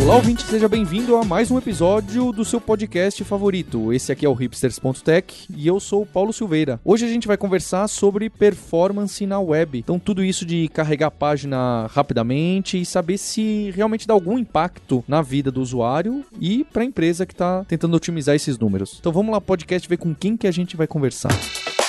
Olá, ouvinte, seja bem-vindo a mais um episódio do seu podcast favorito. Esse aqui é o hipsters.tech e eu sou o Paulo Silveira. Hoje a gente vai conversar sobre performance na web. Então, tudo isso de carregar a página rapidamente e saber se realmente dá algum impacto na vida do usuário e para a empresa que está tentando otimizar esses números. Então, vamos lá, podcast, ver com quem que a gente vai conversar. para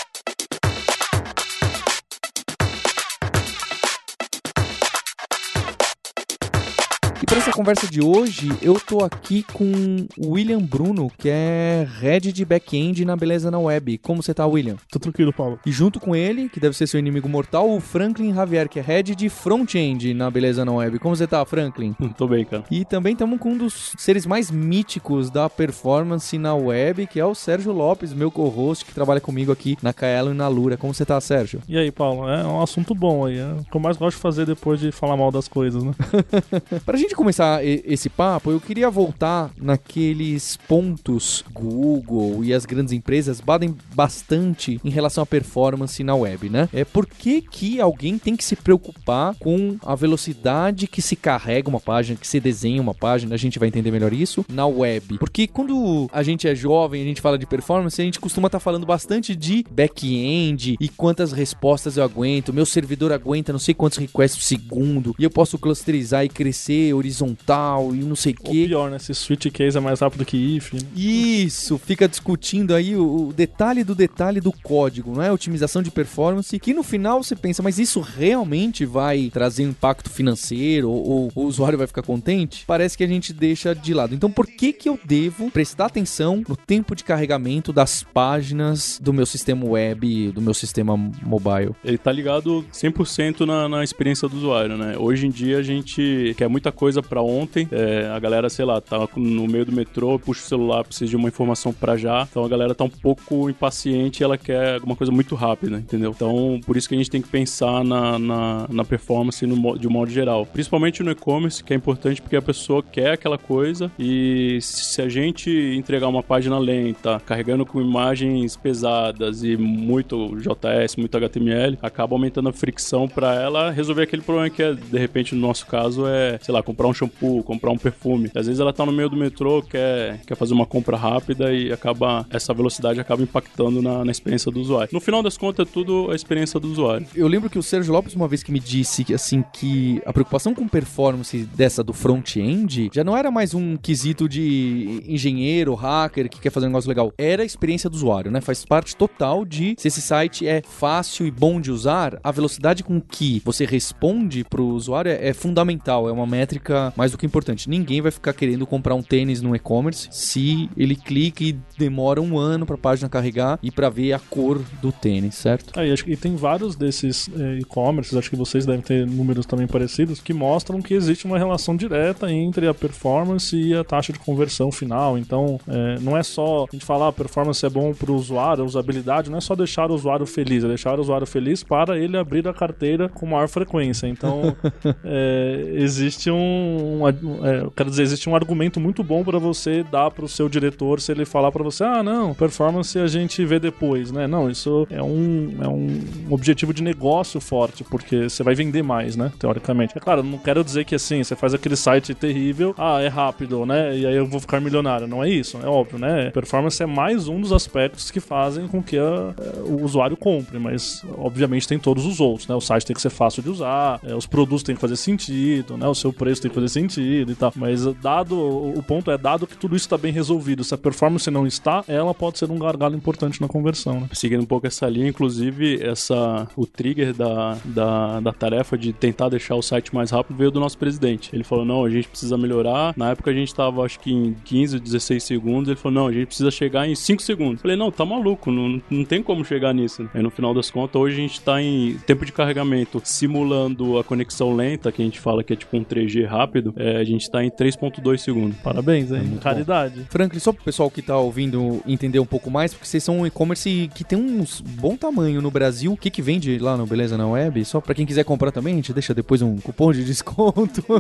essa conversa de hoje, eu tô aqui com o William Bruno, que é head de back-end na Beleza na Web. Como você tá, William? Tô tranquilo, Paulo. E junto com ele, que deve ser seu inimigo mortal, o Franklin Javier, que é head de front-end na Beleza na Web. Como você tá, Franklin? Tô bem, cara. E também estamos com um dos seres mais míticos da performance na web, que é o Sérgio Lopes, meu co-host, que trabalha comigo aqui na Kaelo e na Lura. Como você tá, Sérgio? E aí, Paulo? É um assunto bom aí. É o que eu mais gosto de fazer depois de falar mal das coisas, né? pra gente começar esse papo, eu queria voltar naqueles pontos Google e as grandes empresas batem bastante em relação à performance na web, né? É por que, que alguém tem que se preocupar com a velocidade que se carrega uma página, que se desenha uma página, a gente vai entender melhor isso, na web. Porque quando a gente é jovem, a gente fala de performance, a gente costuma estar tá falando bastante de back-end e quantas respostas eu aguento, meu servidor aguenta não sei quantos requests por segundo, e eu posso clusterizar e crescer horizontal tal e não sei o quê. Ou pior, né? Se switch case é mais rápido que if. Né? Isso, fica discutindo aí o, o, detalhe do detalhe do código, não é? Otimização de performance, que no final você pensa, mas isso realmente vai trazer um impacto financeiro ou, ou o usuário vai ficar contente? Parece que a gente deixa de lado. Então por que que eu devo prestar atenção no tempo de carregamento das páginas do meu sistema web, do meu sistema mobile? Ele tá ligado 100% na, na experiência do usuário, né? Hoje em dia a gente quer muita coisa para ontem. É, a galera, sei lá, tá no meio do metrô, puxa o celular, precisa de uma informação para já. Então a galera tá um pouco impaciente ela quer alguma coisa muito rápida, entendeu? Então por isso que a gente tem que pensar na, na, na performance no, de um modo geral. Principalmente no e-commerce, que é importante porque a pessoa quer aquela coisa e se a gente entregar uma página lenta, carregando com imagens pesadas e muito JS, muito HTML, acaba aumentando a fricção para ela resolver aquele problema que é, de repente, no nosso caso, é, sei lá, comprar um shampoo comprar um perfume. Às vezes ela tá no meio do metrô, quer, quer fazer uma compra rápida e acaba essa velocidade acaba impactando na, na experiência do usuário. No final das contas, é tudo a experiência do usuário. Eu lembro que o Sérgio Lopes uma vez que me disse que assim que a preocupação com performance dessa do front-end já não era mais um quesito de engenheiro, hacker que quer fazer um negócio legal. Era a experiência do usuário, né? Faz parte total de se esse site é fácil e bom de usar, a velocidade com que você responde pro usuário é, é fundamental, é uma métrica mais do que importante. Ninguém vai ficar querendo comprar um tênis no e-commerce se ele clica e demora um ano para a página carregar e para ver a cor do tênis, certo? Aí, acho que tem vários desses é, e-commerces, acho que vocês devem ter números também parecidos, que mostram que existe uma relação direta entre a performance e a taxa de conversão final. Então, é, não é só a gente falar a ah, performance é bom para o usuário, a usabilidade, não é só deixar o usuário feliz, é deixar o usuário feliz para ele abrir a carteira com maior frequência. Então, é, existe um, um é, quero dizer, existe um argumento muito bom para você dar para o seu diretor se ele falar para você, ah, não, performance a gente vê depois, né? Não, isso é um, é um objetivo de negócio forte, porque você vai vender mais, né? Teoricamente. É claro, não quero dizer que assim, você faz aquele site terrível, ah, é rápido, né? E aí eu vou ficar milionário. Não é isso, é óbvio, né? Performance é mais um dos aspectos que fazem com que a, o usuário compre, mas obviamente tem todos os outros, né? O site tem que ser fácil de usar, é, os produtos têm que fazer sentido, né? O seu preço tem que fazer sentido e tal. Mas dado, o ponto é dado que tudo isso está bem resolvido. Se a performance não está, ela pode ser um gargalo importante na conversão, né? Seguindo um pouco essa linha, inclusive, essa, o trigger da, da, da tarefa de tentar deixar o site mais rápido veio do nosso presidente. Ele falou, não, a gente precisa melhorar. Na época a gente estava acho que em 15, 16 segundos. Ele falou, não, a gente precisa chegar em 5 segundos. Falei, não, tá maluco, não, não tem como chegar nisso. Aí no final das contas, hoje a gente está em tempo de carregamento simulando a conexão lenta, que a gente fala que é tipo um 3G rápido rápido, é, a gente tá em 3.2 segundos. Parabéns, hein? muito Caridade. Franklin, só pro pessoal que tá ouvindo entender um pouco mais, porque vocês são um e-commerce que tem um bom tamanho no Brasil. O que que vende lá no Beleza na Web? Só pra quem quiser comprar também, a gente deixa depois um cupom de desconto.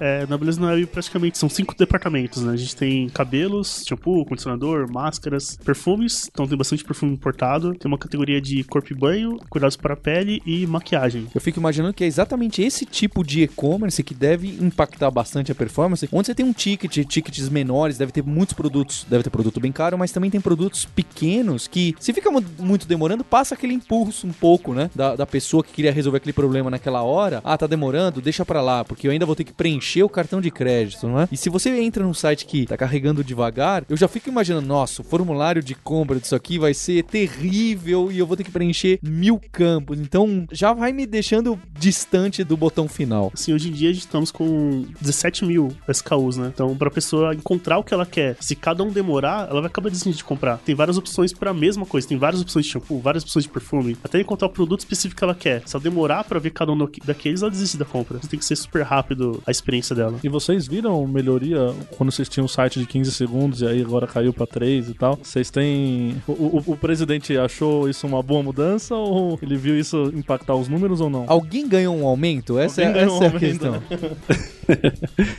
É, na Beleza na Web praticamente são cinco departamentos, né? A gente tem cabelos, shampoo, condicionador, máscaras, perfumes, então tem bastante perfume importado. Tem uma categoria de corpo e banho, cuidados para a pele e maquiagem. Eu fico imaginando que é exatamente esse tipo de e-commerce que deve impactar bastante a performance. Onde você tem um ticket, tickets menores, deve ter muitos produtos, deve ter produto bem caro, mas também tem produtos pequenos que, se fica mu- muito demorando, passa aquele impulso um pouco, né? Da, da pessoa que queria resolver aquele problema naquela hora. Ah, tá demorando, deixa pra lá, porque eu ainda vou ter que preencher o cartão de crédito, não é? E se você entra num site que tá carregando devagar, eu já fico imaginando, nossa, o formulário de compra disso aqui vai ser terrível e eu vou ter que preencher mil campos. Então já vai me deixando distante do botão final. Assim, hoje em dia a gente estamos com 17 mil SKUs, né? Então, pra pessoa encontrar o que ela quer, se cada um demorar, ela vai acabar desistindo de comprar. Tem várias opções pra mesma coisa, tem várias opções de shampoo, várias opções de perfume, até encontrar o produto específico que ela quer. Se ela demorar pra ver cada um daqu- daqueles, ela desiste da compra. Tem que ser super rápido a experiência dela. E vocês viram melhoria quando vocês tinham um site de 15 segundos e aí agora caiu pra 3 e tal? Vocês têm. O, o- o presidente achou isso uma boa mudança ou ele viu isso impactar os números ou não? Alguém ganhou um aumento? Essa, é, essa é um a aumento, questão.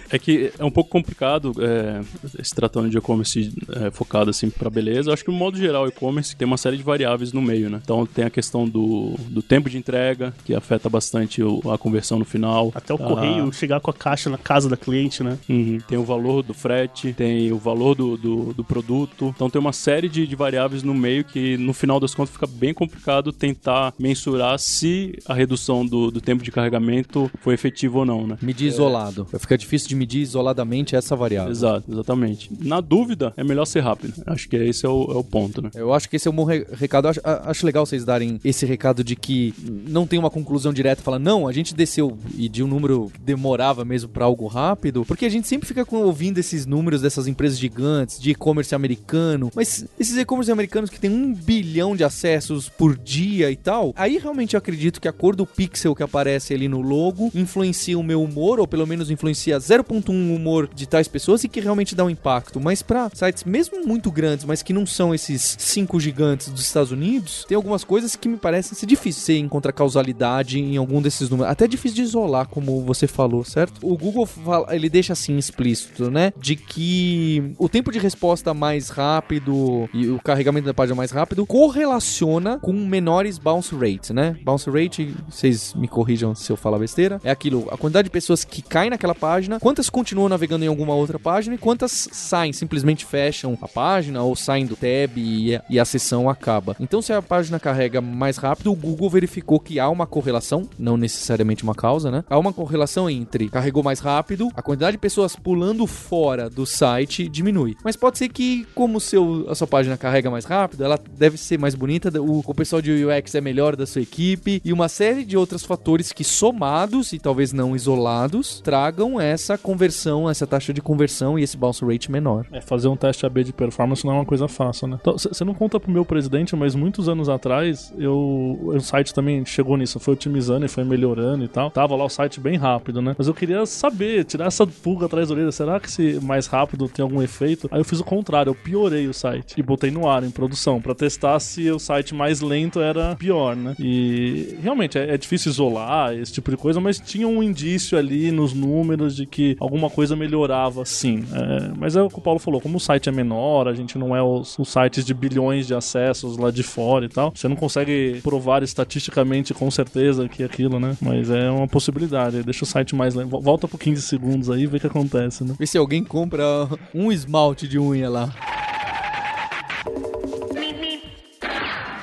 É que é um pouco complicado é, se tratando de e-commerce é, focado assim para beleza. Eu acho que no modo geral, e-commerce tem uma série de variáveis no meio, né? Então tem a questão do, do tempo de entrega, que afeta bastante o- a conversão no final. Até o Ah, correio chegar com a caixa na casa da cliente, né? Uhum. Tem o valor do frete, tem o valor do, do, do produto. Então tem uma série de, de variáveis no meio que, no final das contas, fica bem complicado tentar mensurar se a redução do, do tempo de carregamento foi efetiva ou não, né? Medir isolado. Vai ficar difícil de medir isoladamente essa variável. Exato, exatamente. Na dúvida, é melhor ser rápido. Acho que esse é o, é o ponto, né? Eu acho que esse é um bom re- recado. Acho, a- acho legal vocês darem esse recado de que não tem uma conclusão direta. Fala, não, a gente desceu e de um número demorava mesmo pra algo rápido. Porque a gente sempre fica com- ouvindo esses números dessas empresas gigantes, de e-commerce americano. Mas esses e-commerce americanos que tem um bilhão de acessos por dia e tal. Aí realmente eu acredito que a cor do pixel que aparece ali no logo influencia o meu humor, ou pelo menos influencia 0.1 humor de tais pessoas e que realmente dá um impacto. Mas pra sites mesmo muito grandes, mas que não são esses cinco gigantes dos Estados Unidos, tem algumas coisas que me parecem ser difícil você encontrar causalidade em algum desses números. Até difícil de isolar, como você falou, certo? O Google fala, ele deixa assim explícito, né? De que o tempo de resposta mais rápido e o carregamento da página mais rápido correlaciona com menores bounce rates, né? Bounce rate, vocês me corrijam se eu falar besteira, é aquilo, a quantidade de pessoas que caem naquela página, quantas continuam navegando em alguma outra página e quantas saem, simplesmente fecham a página ou saem do tab e, e a sessão acaba. Então, se a página carrega mais rápido, o Google verificou que há uma correlação, não necessariamente uma causa, né? Há uma correlação entre carregou mais rápido, a quantidade de pessoas pulando fora do site diminui. Mas pode ser que, como seu, a sua página carrega mais rápido, ela deve ser mais bonita, o, o pessoal de UX é melhor da sua equipe e uma série de outros fatores que somados e talvez não isolados tragam essa conversão, essa taxa de conversão e esse bounce rate menor. É, fazer um teste AB de performance não é uma coisa fácil, né? Você não conta pro meu presidente, mas muitos anos atrás, eu, o site também chegou nisso, foi otimizando e foi melhorando e tal. Tava lá o site bem rápido, né? Mas eu queria saber, tirar essa pulga atrás da orelha, será que esse mais rápido tem algum efeito? Aí eu fiz o contrário, eu piorei o site e botei no ar, em produção, pra testar se o site mais lento era pior, né? E realmente é, é difícil isolar esse tipo de coisa, mas tinha um indício ali nos números de que alguma coisa melhorava sim. É, mas é o que o Paulo falou, como o site é menor, a gente não é os, os sites de bilhões de acessos lá de fora e tal, você não consegue provar estatisticamente com certeza que é aquilo, né? Mas é uma possibilidade. Deixa o site mais lento. Volta por 15 segundos aí e vê o que acontece, né? Vê se alguém compra um esmalte de unha lá.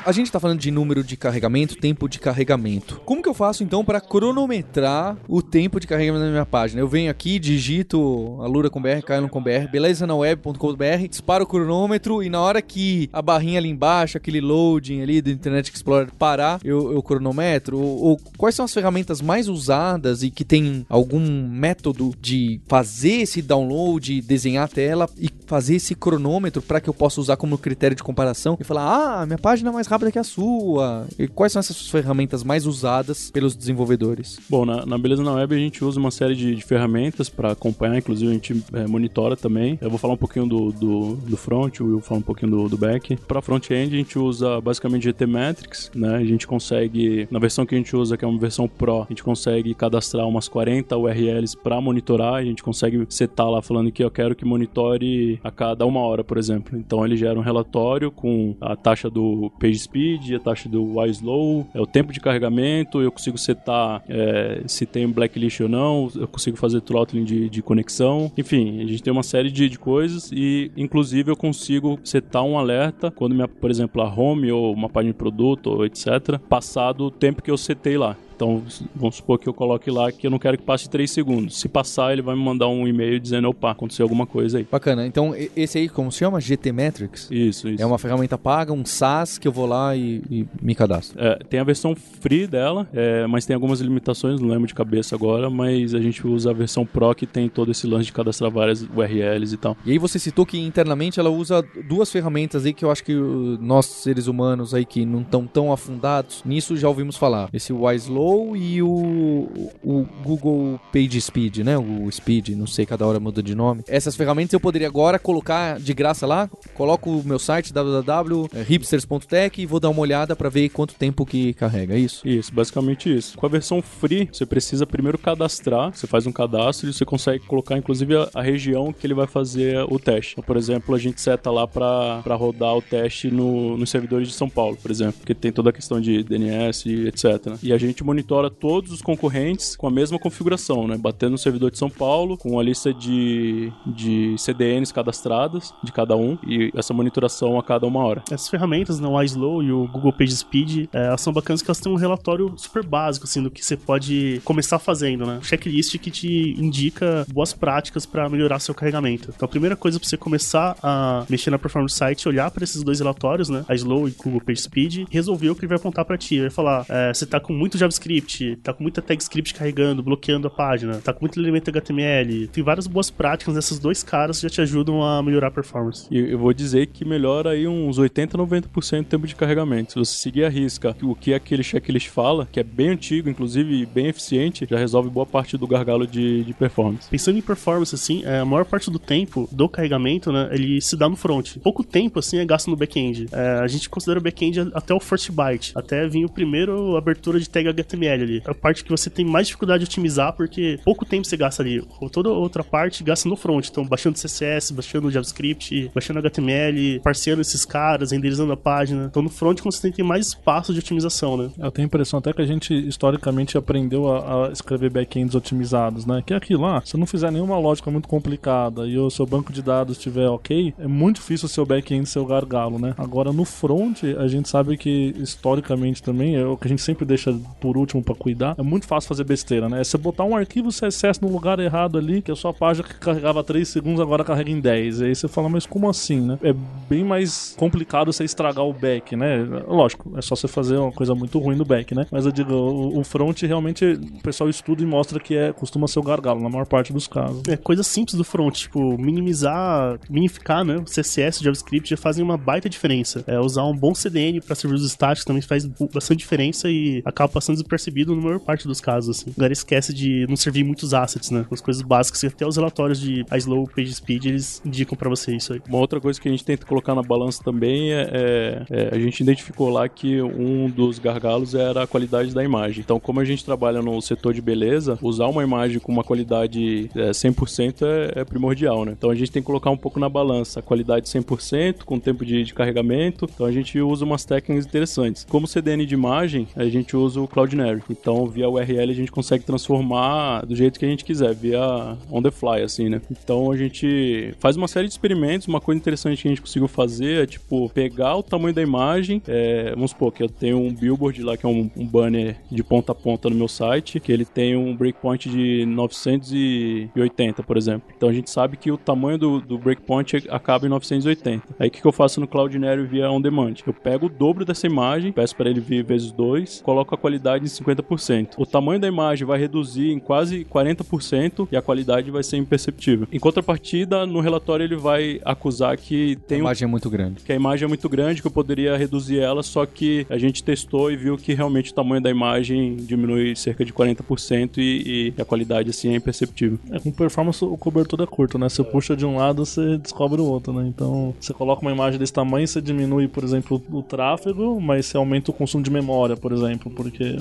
A gente tá falando de número de carregamento, tempo de carregamento. Como que eu faço então para cronometrar o tempo de carregamento da minha página? Eu venho aqui, digito alura com br, caio com br, beleza na web.com.br, disparo o cronômetro e na hora que a barrinha ali embaixo, aquele loading ali do Internet Explorer parar, eu, eu cronometro. Ou, ou quais são as ferramentas mais usadas e que tem algum método de fazer esse download, desenhar a tela e fazer esse cronômetro para que eu possa usar como critério de comparação e falar: ah, minha página é mais rápida que a sua. E quais são essas ferramentas mais usadas pelos desenvolvedores? Bom, na, na Beleza na Web a gente usa uma série de, de ferramentas para acompanhar, inclusive a gente é, monitora também. Eu vou falar um pouquinho do, do, do front, o Will falar um pouquinho do, do back. Para front-end a gente usa basicamente GT Metrics, né? A gente consegue, na versão que a gente usa, que é uma versão Pro, a gente consegue cadastrar umas 40 URLs para monitorar. A gente consegue setar lá falando que eu quero que monitore a cada uma hora, por exemplo. Então ele gera um relatório com a taxa do page speed, a taxa do slow, é o tempo de carregamento, eu consigo setar é, se tem blacklist ou não, eu consigo fazer throttling de, de conexão. Enfim, a gente tem uma série de, de coisas e, inclusive, eu consigo setar um alerta quando, minha, por exemplo, a home ou uma página de produto ou etc., passado o tempo que eu setei lá. Então, vamos supor que eu coloque lá que eu não quero que passe 3 segundos. Se passar, ele vai me mandar um e-mail dizendo, opa, aconteceu alguma coisa aí. Bacana. Então, esse aí, como se chama? GT Metrics? Isso, isso. É uma ferramenta paga, um SaaS, que eu vou lá e, e me cadastro. É, tem a versão free dela, é, mas tem algumas limitações, não lembro de cabeça agora, mas a gente usa a versão Pro que tem todo esse lance de cadastrar várias URLs e tal. E aí você citou que internamente ela usa duas ferramentas aí que eu acho que nós, seres humanos aí que não estão tão afundados, nisso já ouvimos falar. Esse E o, o Google Page Speed, né? O Speed, não sei, cada hora muda de nome. Essas ferramentas eu poderia agora colocar de graça lá, coloco o meu site www.hipsters.tech e vou dar uma olhada para ver quanto tempo que carrega, é isso? Isso, basicamente isso. Com a versão free, você precisa primeiro cadastrar, você faz um cadastro e você consegue colocar inclusive a, a região que ele vai fazer o teste. Então, por exemplo, a gente seta lá para rodar o teste no, nos servidores de São Paulo, por exemplo, porque tem toda a questão de DNS etc. E a gente monitora todos os concorrentes com a mesma configuração, né? Batendo no servidor de São Paulo, com a lista de, de CDNs cadastradas de cada um e essa monitoração a cada uma hora. Essas ferramentas, né, o iSlow e o Google PageSpeed, é, elas são bacanas que elas têm um relatório super básico, assim, do que você pode começar fazendo, né? Checklist que te indica boas práticas para melhorar seu carregamento. Então, a primeira coisa para você começar a mexer na performance do site, olhar para esses dois relatórios, né? iSlow e Google PageSpeed, resolver o que ele vai apontar para ti. Ele vai falar, é, você tá com muito JavaScript JavaScript, tá com muita tag script carregando, bloqueando a página, tá com muito elemento HTML. Tem várias boas práticas nesses dois caras que já te ajudam a melhorar a performance. E eu vou dizer que melhora aí uns 80, 90% do tempo de carregamento. Se você seguir a risca o que aquele checklist fala, que é bem antigo, inclusive bem eficiente, já resolve boa parte do gargalo de, de performance. Pensando em performance, assim, é, a maior parte do tempo do carregamento, né, ele se dá no front. Pouco tempo, assim, é gasto no back-end. É, a gente considera o back-end até o first byte, até vir o primeiro abertura de tag HTML HTML ali. É a parte que você tem mais dificuldade de otimizar, porque pouco tempo você gasta ali. Toda outra parte gasta no front. Então, baixando CSS, baixando JavaScript, baixando HTML, parceando esses caras, renderizando a página. Então, no front, você tem mais espaço de otimização, né? Eu tenho a impressão até que a gente, historicamente, aprendeu a, a escrever backends otimizados, né? Que é aquilo lá, se não fizer nenhuma lógica muito complicada e o seu banco de dados estiver ok, é muito difícil o seu back-end ser o gargalo, né? Agora, no front, a gente sabe que, historicamente também, é o que a gente sempre deixa por último para cuidar, é muito fácil fazer besteira, né? É você botar um arquivo CSS no lugar errado ali, que a sua página que carregava 3 segundos agora carrega em 10. E aí você fala, mas como assim, né? É bem mais complicado você estragar o back, né? Lógico, é só você fazer uma coisa muito ruim no back, né? Mas eu digo, o, o front realmente o pessoal estuda e mostra que é costuma ser o gargalo na maior parte dos casos. É coisa simples do front, tipo, minimizar, minificar, né? O CSS, o JavaScript já fazem uma baita diferença. É usar um bom CDN para serviços estáticos também faz bastante diferença e acaba passando despercebido na maior parte dos casos, assim. A galera esquece de não servir muitos assets, né? As coisas básicas que até os relatórios de iSlow, PageSpeed, eles indicam para você isso aí. Uma outra coisa que a gente tenta colocar na balança também é, é, é, a gente identificou lá que um dos gargalos era a qualidade da imagem. Então, como a gente trabalha no setor de beleza, usar uma imagem com uma qualidade é, 100% é, é primordial, né? Então, a gente tem que colocar um pouco na balança a qualidade 100% com tempo de, de carregamento. Então, a gente usa umas técnicas interessantes. Como CDN de imagem, a gente usa o Cloudinary. Então, via URL a gente consegue transformar do jeito que a gente quiser, via on the fly, assim, né? Então, a gente faz uma série de experimentos. Uma coisa interessante que a gente conseguiu fazer é, tipo, pegar o tamanho da imagem, é, vamos supor que eu tenho um billboard lá, que é um, um banner de ponta a ponta no meu site, que ele tem um breakpoint de 980, por exemplo. Então a gente sabe que o tamanho do, do breakpoint acaba em 980. Aí o que, que eu faço no Cloudinary via On Demand? Eu pego o dobro dessa imagem, peço para ele vir vezes 2, coloco a qualidade em 50%. O tamanho da imagem vai reduzir em quase 40% e a qualidade vai ser imperceptível. Em contrapartida, no relatório ele vai acusar que tem A um imagem é muito grande. que a imagem é muito grande, que eu poderia reduzir ela, só que a gente testou e viu que realmente o tamanho da imagem diminui cerca de 40% e, e a qualidade assim é imperceptível. É, com performance o cobertor é curto, né? Você puxa de um lado, você descobre o outro, né? Então, você coloca uma imagem desse tamanho, você diminui, por exemplo, o tráfego, mas você aumenta o consumo de memória, por exemplo, porque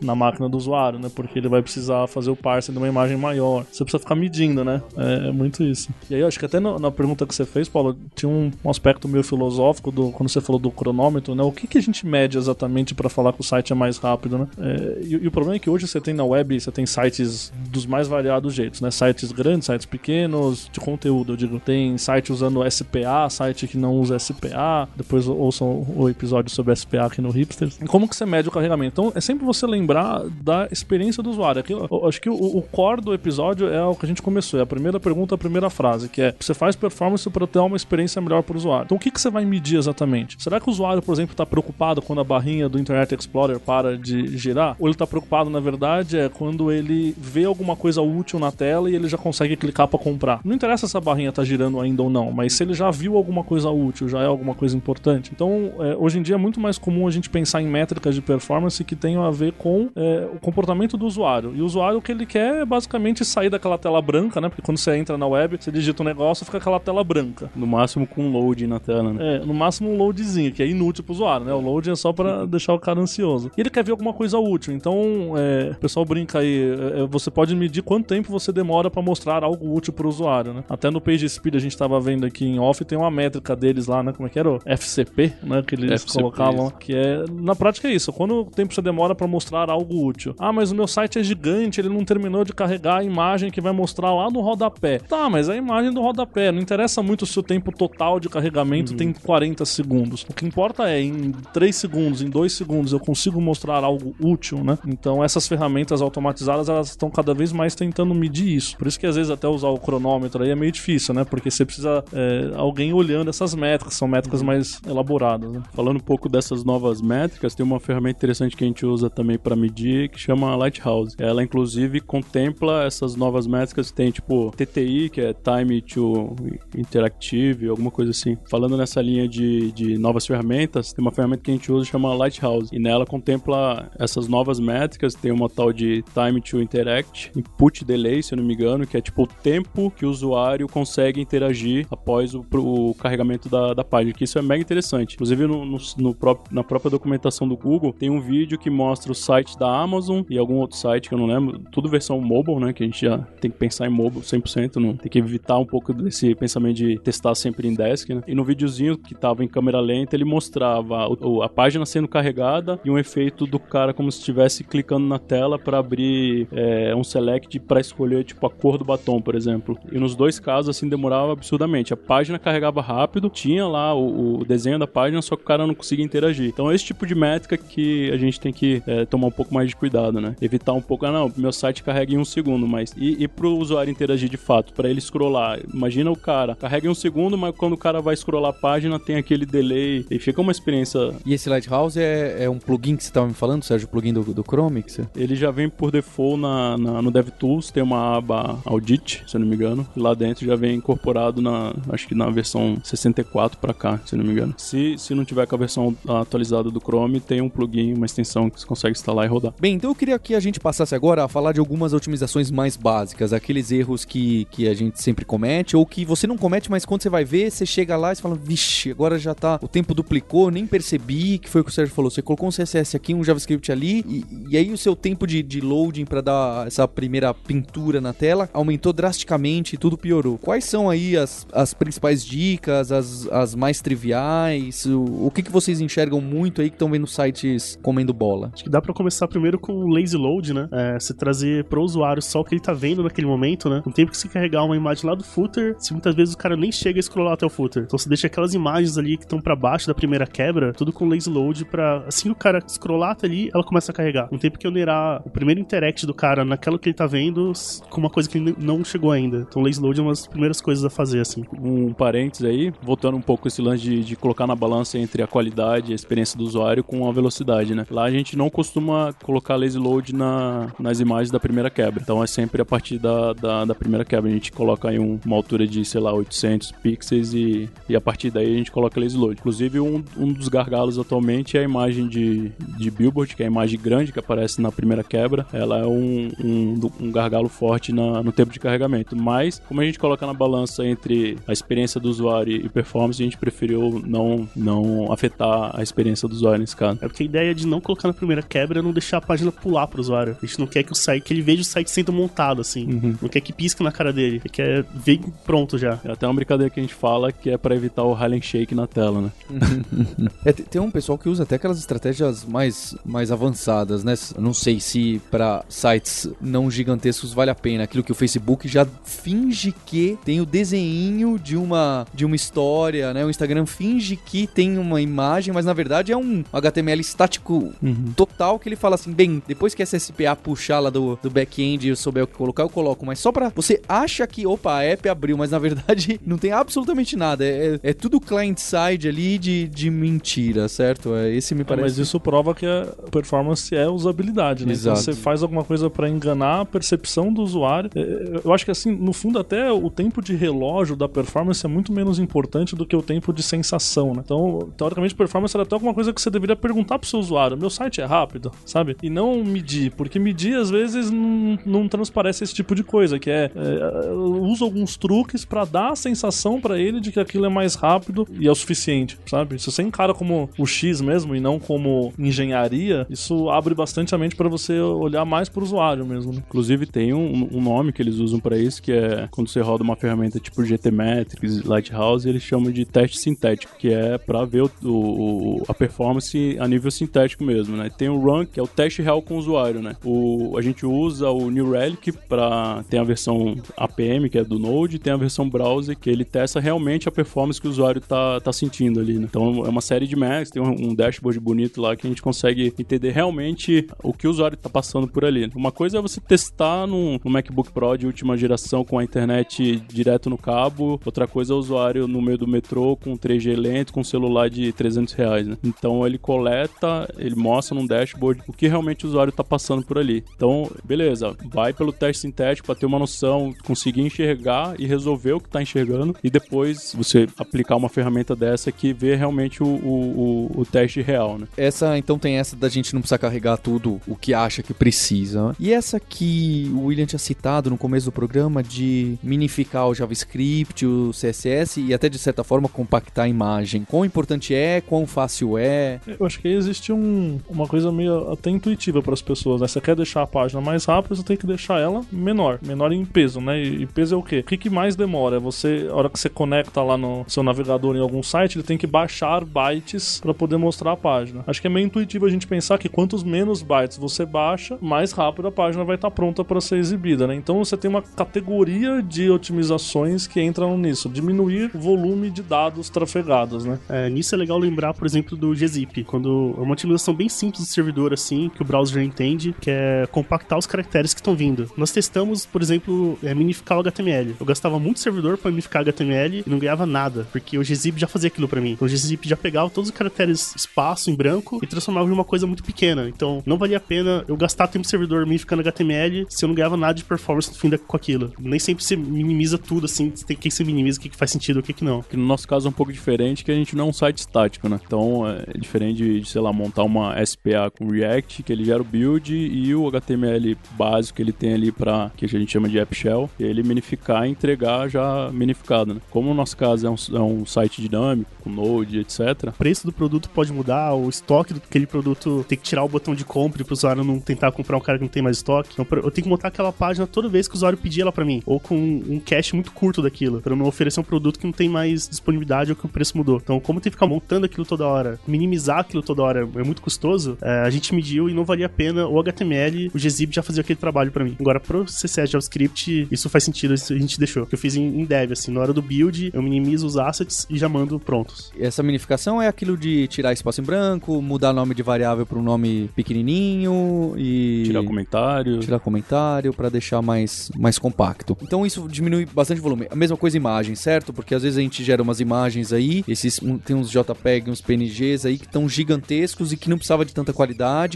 na máquina do usuário, né? Porque ele vai precisar fazer o parsing de uma imagem maior. Você precisa ficar medindo, né? É, é muito isso. E aí, eu acho que até no- na pergunta que você fez, Paulo, tinha um, um aspecto meio filosófico do, quando você falou do cronômetro, né? O que, que a gente mede exatamente para falar que o site é mais rápido, né? É, e, e o problema é que hoje você tem na web, você tem sites dos mais variados jeitos, né? Sites grandes, sites pequenos, de conteúdo, eu digo. Tem site usando SPA, site que não usa SPA. Depois ouçam o episódio sobre SPA aqui no Hipsters. E como que você mede o carregamento? Então, é sempre você lembrar da experiência do usuário. Aquilo, eu acho que o, o core do episódio é o que a gente começou. É a primeira pergunta, a primeira frase, que é você faz performance para ter uma experiência melhor para o usuário. Então, o que, que você vai medir exatamente? Será que o usuário, por exemplo, está preocupado quando a barrinha do Internet Explorer para de girar? Ou ele está preocupado, na verdade, é quando ele vê alguma coisa útil na tela e ele já consegue clicar para comprar? Não interessa se a barrinha está girando ainda ou não, mas se ele já viu alguma coisa útil, já é alguma coisa importante. Então, é, hoje em dia é muito mais comum a gente pensar em métricas de performance que tenham a ver com é, o comportamento do usuário. E o usuário, o que ele quer é basicamente sair daquela tela branca, né? Porque quando você entra na web, você digita um negócio, fica aquela tela branca. No máximo com um load na tela, né? É, no máximo um loadzinho, que é inútil pro usuário, né? O load é só pra deixar o cara ansioso. E ele quer ver alguma coisa útil. Então, é, o pessoal brinca aí, é, é, você pode medir quanto tempo você demora pra mostrar algo útil pro usuário, né? Até no PageSpeed a gente tava vendo aqui em off, tem uma métrica deles lá, né? Como é que era? O FCP, né? Que eles FCP, colocavam, isso. que é, na prática é isso. Quando o tempo você demora pra mostrar algo útil? Ah, mas o meu site é gigante, ele não terminou de carregar a imagem que vai mostrar lá no rodapé. Tá, mas é a imagem do rodapé. Não interessa muito se o tempo total de carregamento tem 40 segundos. O que importa é em 3 segundos, em 2 segundos eu consigo mostrar algo útil, né? Então essas ferramentas automatizadas elas estão cada vez mais tentando medir isso. Por isso que às vezes até usar o cronômetro aí é meio difícil, né? Porque você precisa é, alguém olhando essas métricas, são métricas mais elaboradas. Né? Falando um pouco dessas novas métricas, tem uma ferramenta interessante que a gente usa também para medir, que chama Lighthouse. Ela, inclusive, contempla essas novas métricas. Tem, tipo, TTI, que é Time to Interactive, alguma coisa assim. Falando nessa linha de, de novas ferramentas, tem uma ferramenta que a gente usa que chama Lighthouse. E nela contempla essas novas métricas. Tem uma tal de Time to Interact, Input Delay, se eu não me engano, que é, tipo, o tempo que o usuário consegue interagir após o, o carregamento da, da página. Que isso é mega interessante. Inclusive, no, no, no próprio- na própria documentação do Google, tem um vídeo que mostra o site da Amazon e algum outro site que eu não lembro, tudo versão mobile, né? Que a gente já tem que pensar em mobile 100%, não tem que evitar um pouco desse pensamento de testar sempre em desk, né? E no videozinho que tava em câmera lenta, ele mostrava o- a página sendo carregada e um efeito do cara como se estivesse clicando na tela para abrir é, um select para escolher tipo a cor do batom, por exemplo. E nos dois casos assim demorava absurdamente. A página carregava rápido, tinha lá o, o desenho da página, só que o cara não conseguia interagir. Então, esse tipo de métrica que a gente tem que é, tomar um pouco mais de cuidado, né? Evitar um pouco, ah, não, meu site carrega em um segundo, mas e, e pro usuário interagir de fato, para ele scrollar? Imagina o cara carrega em um segundo, mas quando o cara vai scrollar a página tem aquele delay e fica uma experiência. E esse Lighthouse é, é um plugin que você estava me falando, Sérgio, o plugin do, do Chrome? Você... Ele já vem por default na, na- no DevTools, tem uma aba Audit, se eu não me engano. E lá dentro já vem incorporado na, acho que na versão 64 para cá, se eu não me engano. Se, se não tiver com a versão atualizada do Chrome, tem um plugin, uma extensão que você consegue instalar e rodar. Bem, então eu queria que a gente passasse agora a falar de algumas otimizações mais básicas, aqueles erros que, que a gente sempre comete, ou que você não comete, mas quando você vai ver, você chega lá e você fala, vixe, agora já tá, o tempo duplicou, nem percebi, que foi o que o Sérgio falou, você colocou um CSS aqui, um JavaScript ali, e, e aí o seu tempo de, de loading para dar essa primeira pintura na tela aumentou drasticamente e tudo piorou. Quais são aí as, as principais dicas, as, as mais triviais, o, o que, que vocês enxergam muito aí que estão vendo sites comendo bola? Dá pra começar primeiro com o lazy load, né? É, você trazer pro usuário só o que ele tá vendo naquele momento, né? No tempo que você carregar uma imagem lá do footer, se muitas vezes o cara nem chega a scrollar até o footer. Então você deixa aquelas imagens ali que estão para baixo da primeira quebra, tudo com lazy load para assim o cara scrollar até ali, ela começa a carregar. Não tem porque onerar o primeiro interact do cara naquela que ele tá vendo com uma coisa que ele não chegou ainda. Então lazy load é uma das primeiras coisas a fazer assim. Um parênteses aí, voltando um pouco esse lance de, de colocar na balança entre a qualidade e a experiência do usuário com a velocidade, né? Lá a gente não costuma colocar lazy load na, nas imagens da primeira quebra. Então é sempre a partir da, da, da primeira quebra. A gente coloca aí um, uma altura de, sei lá, 800 pixels e, e a partir daí a gente coloca lazy load. Inclusive, um, um dos gargalos atualmente é a imagem de, de billboard, que é a imagem grande que aparece na primeira quebra. Ela é um, um, um gargalo forte na, no tempo de carregamento. Mas, como a gente coloca na balança entre a experiência do usuário e performance, a gente preferiu não, não afetar a experiência do usuário nesse caso. É porque a ideia de não colocar na primeira quebra é não deixar a página pular pro usuário. A gente não quer que o site, que ele veja o site sendo montado, assim. Uhum. Não quer que pisque na cara dele. Ele quer ver pronto já. É até uma brincadeira que a gente fala que é para evitar o Highland Shake na tela, né? é, tem um pessoal que usa até aquelas estratégias mais, mais avançadas, né? não sei se para sites não gigantescos vale a pena. Aquilo que o Facebook já finge que tem o desenho de uma, de uma história, né? O Instagram finge que tem uma imagem, mas na verdade é um HTML estático uhum. total que ele fala assim, bem, depois que essa SPA puxar lá do, do back-end e eu souber o que colocar, eu coloco. Mas só pra você acha que, opa, a app abriu, mas na verdade não tem absolutamente nada. É, é tudo client-side ali de, de mentira, certo? É, esse me parece. É, mas isso prova que a performance é usabilidade, né? Exato. Então você faz alguma coisa para enganar a percepção do usuário. É, eu acho que assim, no fundo, até o tempo de relógio da performance é muito menos importante do que o tempo de sensação, né? Então, teoricamente, performance era até alguma coisa que você deveria perguntar pro seu usuário: meu site é rápido, sabe? E não medir, porque medir às vezes não, não transparece esse tipo de coisa, que é, é usa alguns truques para dar a sensação para ele de que aquilo é mais rápido e é o suficiente, sabe? Se você encara como o X mesmo e não como engenharia, isso abre bastante a mente para você olhar mais pro usuário mesmo. Né? Inclusive tem um, um nome que eles usam para isso, que é quando você roda uma ferramenta tipo GTmetrix, Lighthouse, eles chamam de teste sintético, que é para ver o, o, a performance a nível sintético mesmo, né? Tem o Run, que é o teste real com o usuário, né? O, a gente usa o New Relic para tem a versão APM, que é do Node, tem a versão browser, que ele testa realmente a performance que o usuário tá, tá sentindo ali, né? Então é uma série de Macs, tem um, um dashboard bonito lá que a gente consegue entender realmente o que o usuário tá passando por ali. Uma coisa é você testar no, no MacBook Pro de última geração com a internet direto no cabo, outra coisa é o usuário no meio do metrô com 3G lento, com celular de 300 reais, né? Então ele coleta, ele mostra num dashboard o que realmente o usuário tá passando por ali. Então, beleza, vai pelo teste sintético para ter uma noção, conseguir enxergar e resolver o que tá enxergando e depois você aplicar uma ferramenta dessa que vê realmente o, o, o, o teste real, né? Essa, então tem essa da gente não precisar carregar tudo o que acha que precisa. E essa que o William tinha citado no começo do programa de minificar o JavaScript, o CSS e até de certa forma compactar a imagem. Quão importante é, quão fácil é? Eu acho que existe um, uma coisa meio até intuitiva para as pessoas, né? Você quer deixar a página mais rápida, você tem que deixar ela menor, menor em peso, né? E peso é o quê? O que, que mais demora? É você, a hora que você conecta lá no seu navegador em algum site, ele tem que baixar bytes para poder mostrar a página. Acho que é meio intuitivo a gente pensar que quantos menos bytes você baixa, mais rápido a página vai estar tá pronta para ser exibida, né? Então você tem uma categoria de otimizações que entram nisso, diminuir o volume de dados trafegados, né? É, nisso é legal lembrar, por exemplo, do gzip, quando é uma otimização bem simples do servidor assim, que o browser entende, que é compactar os caracteres que estão vindo. Nós testamos, por exemplo, é, minificar o HTML. Eu gastava muito servidor para minificar HTML e não ganhava nada, porque o gzip já fazia aquilo para mim. Então, o gzip já pegava todos os caracteres espaço em branco e transformava em uma coisa muito pequena. Então, não valia a pena eu gastar tempo de servidor minificando HTML se eu não ganhava nada de performance no fim da, com aquilo. Nem sempre você minimiza tudo assim, tem que você minimiza, o que, que faz sentido, o que, que não. Que no nosso caso é um pouco diferente, que a gente não é um site estático, né? Então é diferente de, de, sei lá, montar uma SPA com React, que ele gera o build e o HTML básico que ele tem ali para que a gente chama de App Shell, ele minificar e entregar já minificado, né? Como no nosso caso é um, é um site dinâmico, com Node, etc. O preço do produto pode mudar, o estoque daquele produto tem que tirar o botão de compra para o usuário não tentar comprar um cara que não tem mais estoque. Então, eu tenho que montar aquela página toda vez que o usuário pedir ela para mim, ou com um cache muito curto daquilo, para não oferecer um produto que não tem mais disponibilidade ou que o preço mudou. Então, como tem que ficar montando aquilo toda hora, minimizar aquilo toda hora é muito custoso, é, a gente mediu e não valia a pena o HTML, o gzip já fazia aquele trabalho para mim. Agora, pro CSS JavaScript, isso faz sentido, isso a gente deixou. Que eu fiz em, em dev, assim, na hora do build, eu minimizo os assets e já mando prontos. Essa minificação é aquilo de tirar espaço em branco, mudar nome de variável para um nome pequenininho e Tirar comentário. tirar comentário para deixar mais, mais compacto. Então isso diminui bastante volume. A mesma coisa imagem, certo? Porque às vezes a gente gera umas imagens aí, esses tem uns JPEG, uns PNGs aí que estão gigantescos e que não precisava de tanta qualidade,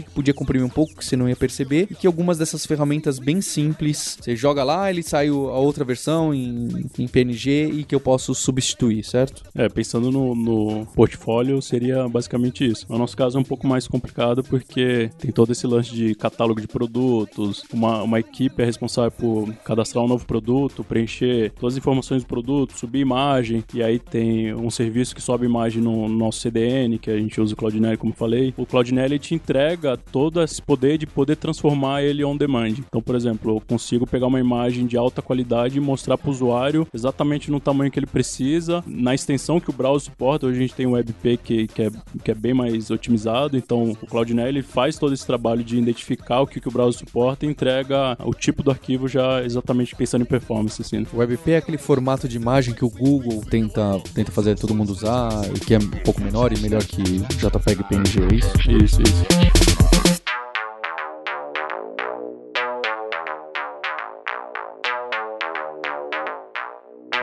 que podia comprimir um pouco que você não ia perceber, e que algumas dessas ferramentas bem simples, você joga lá, ele sai o- a outra versão em, em PNG e que eu posso substituir, certo? É, pensando no, no portfólio, seria basicamente isso. No nosso caso é um pouco mais complicado porque tem todo esse lance de catálogo de produtos, uma, uma equipe é responsável por cadastrar um novo produto, preencher todas as informações do produto, subir imagem, e aí tem um serviço que sobe imagem no, no nosso CDN, que a gente usa o Cloudinelli, como falei. O Cloudinelli te entrega todo esse poder de poder transformar ele on demand. Então, por exemplo, eu consigo pegar uma imagem de alta qualidade e mostrar para o usuário exatamente no tamanho que ele precisa, na extensão que o browser suporta. Hoje a gente tem um WebP que, que, é, que é bem mais otimizado, então o Cloudinelli faz todo esse trabalho de identificar o que, que o browser suporta e entrega o tipo do arquivo já exatamente pensando em performance, assim. O WebP é aquele formato de imagem que o Google tenta, tenta fazer todo mundo usar e que é um pouco menor e melhor que JPEG PNG, é isso? Isso, isso. Thank you.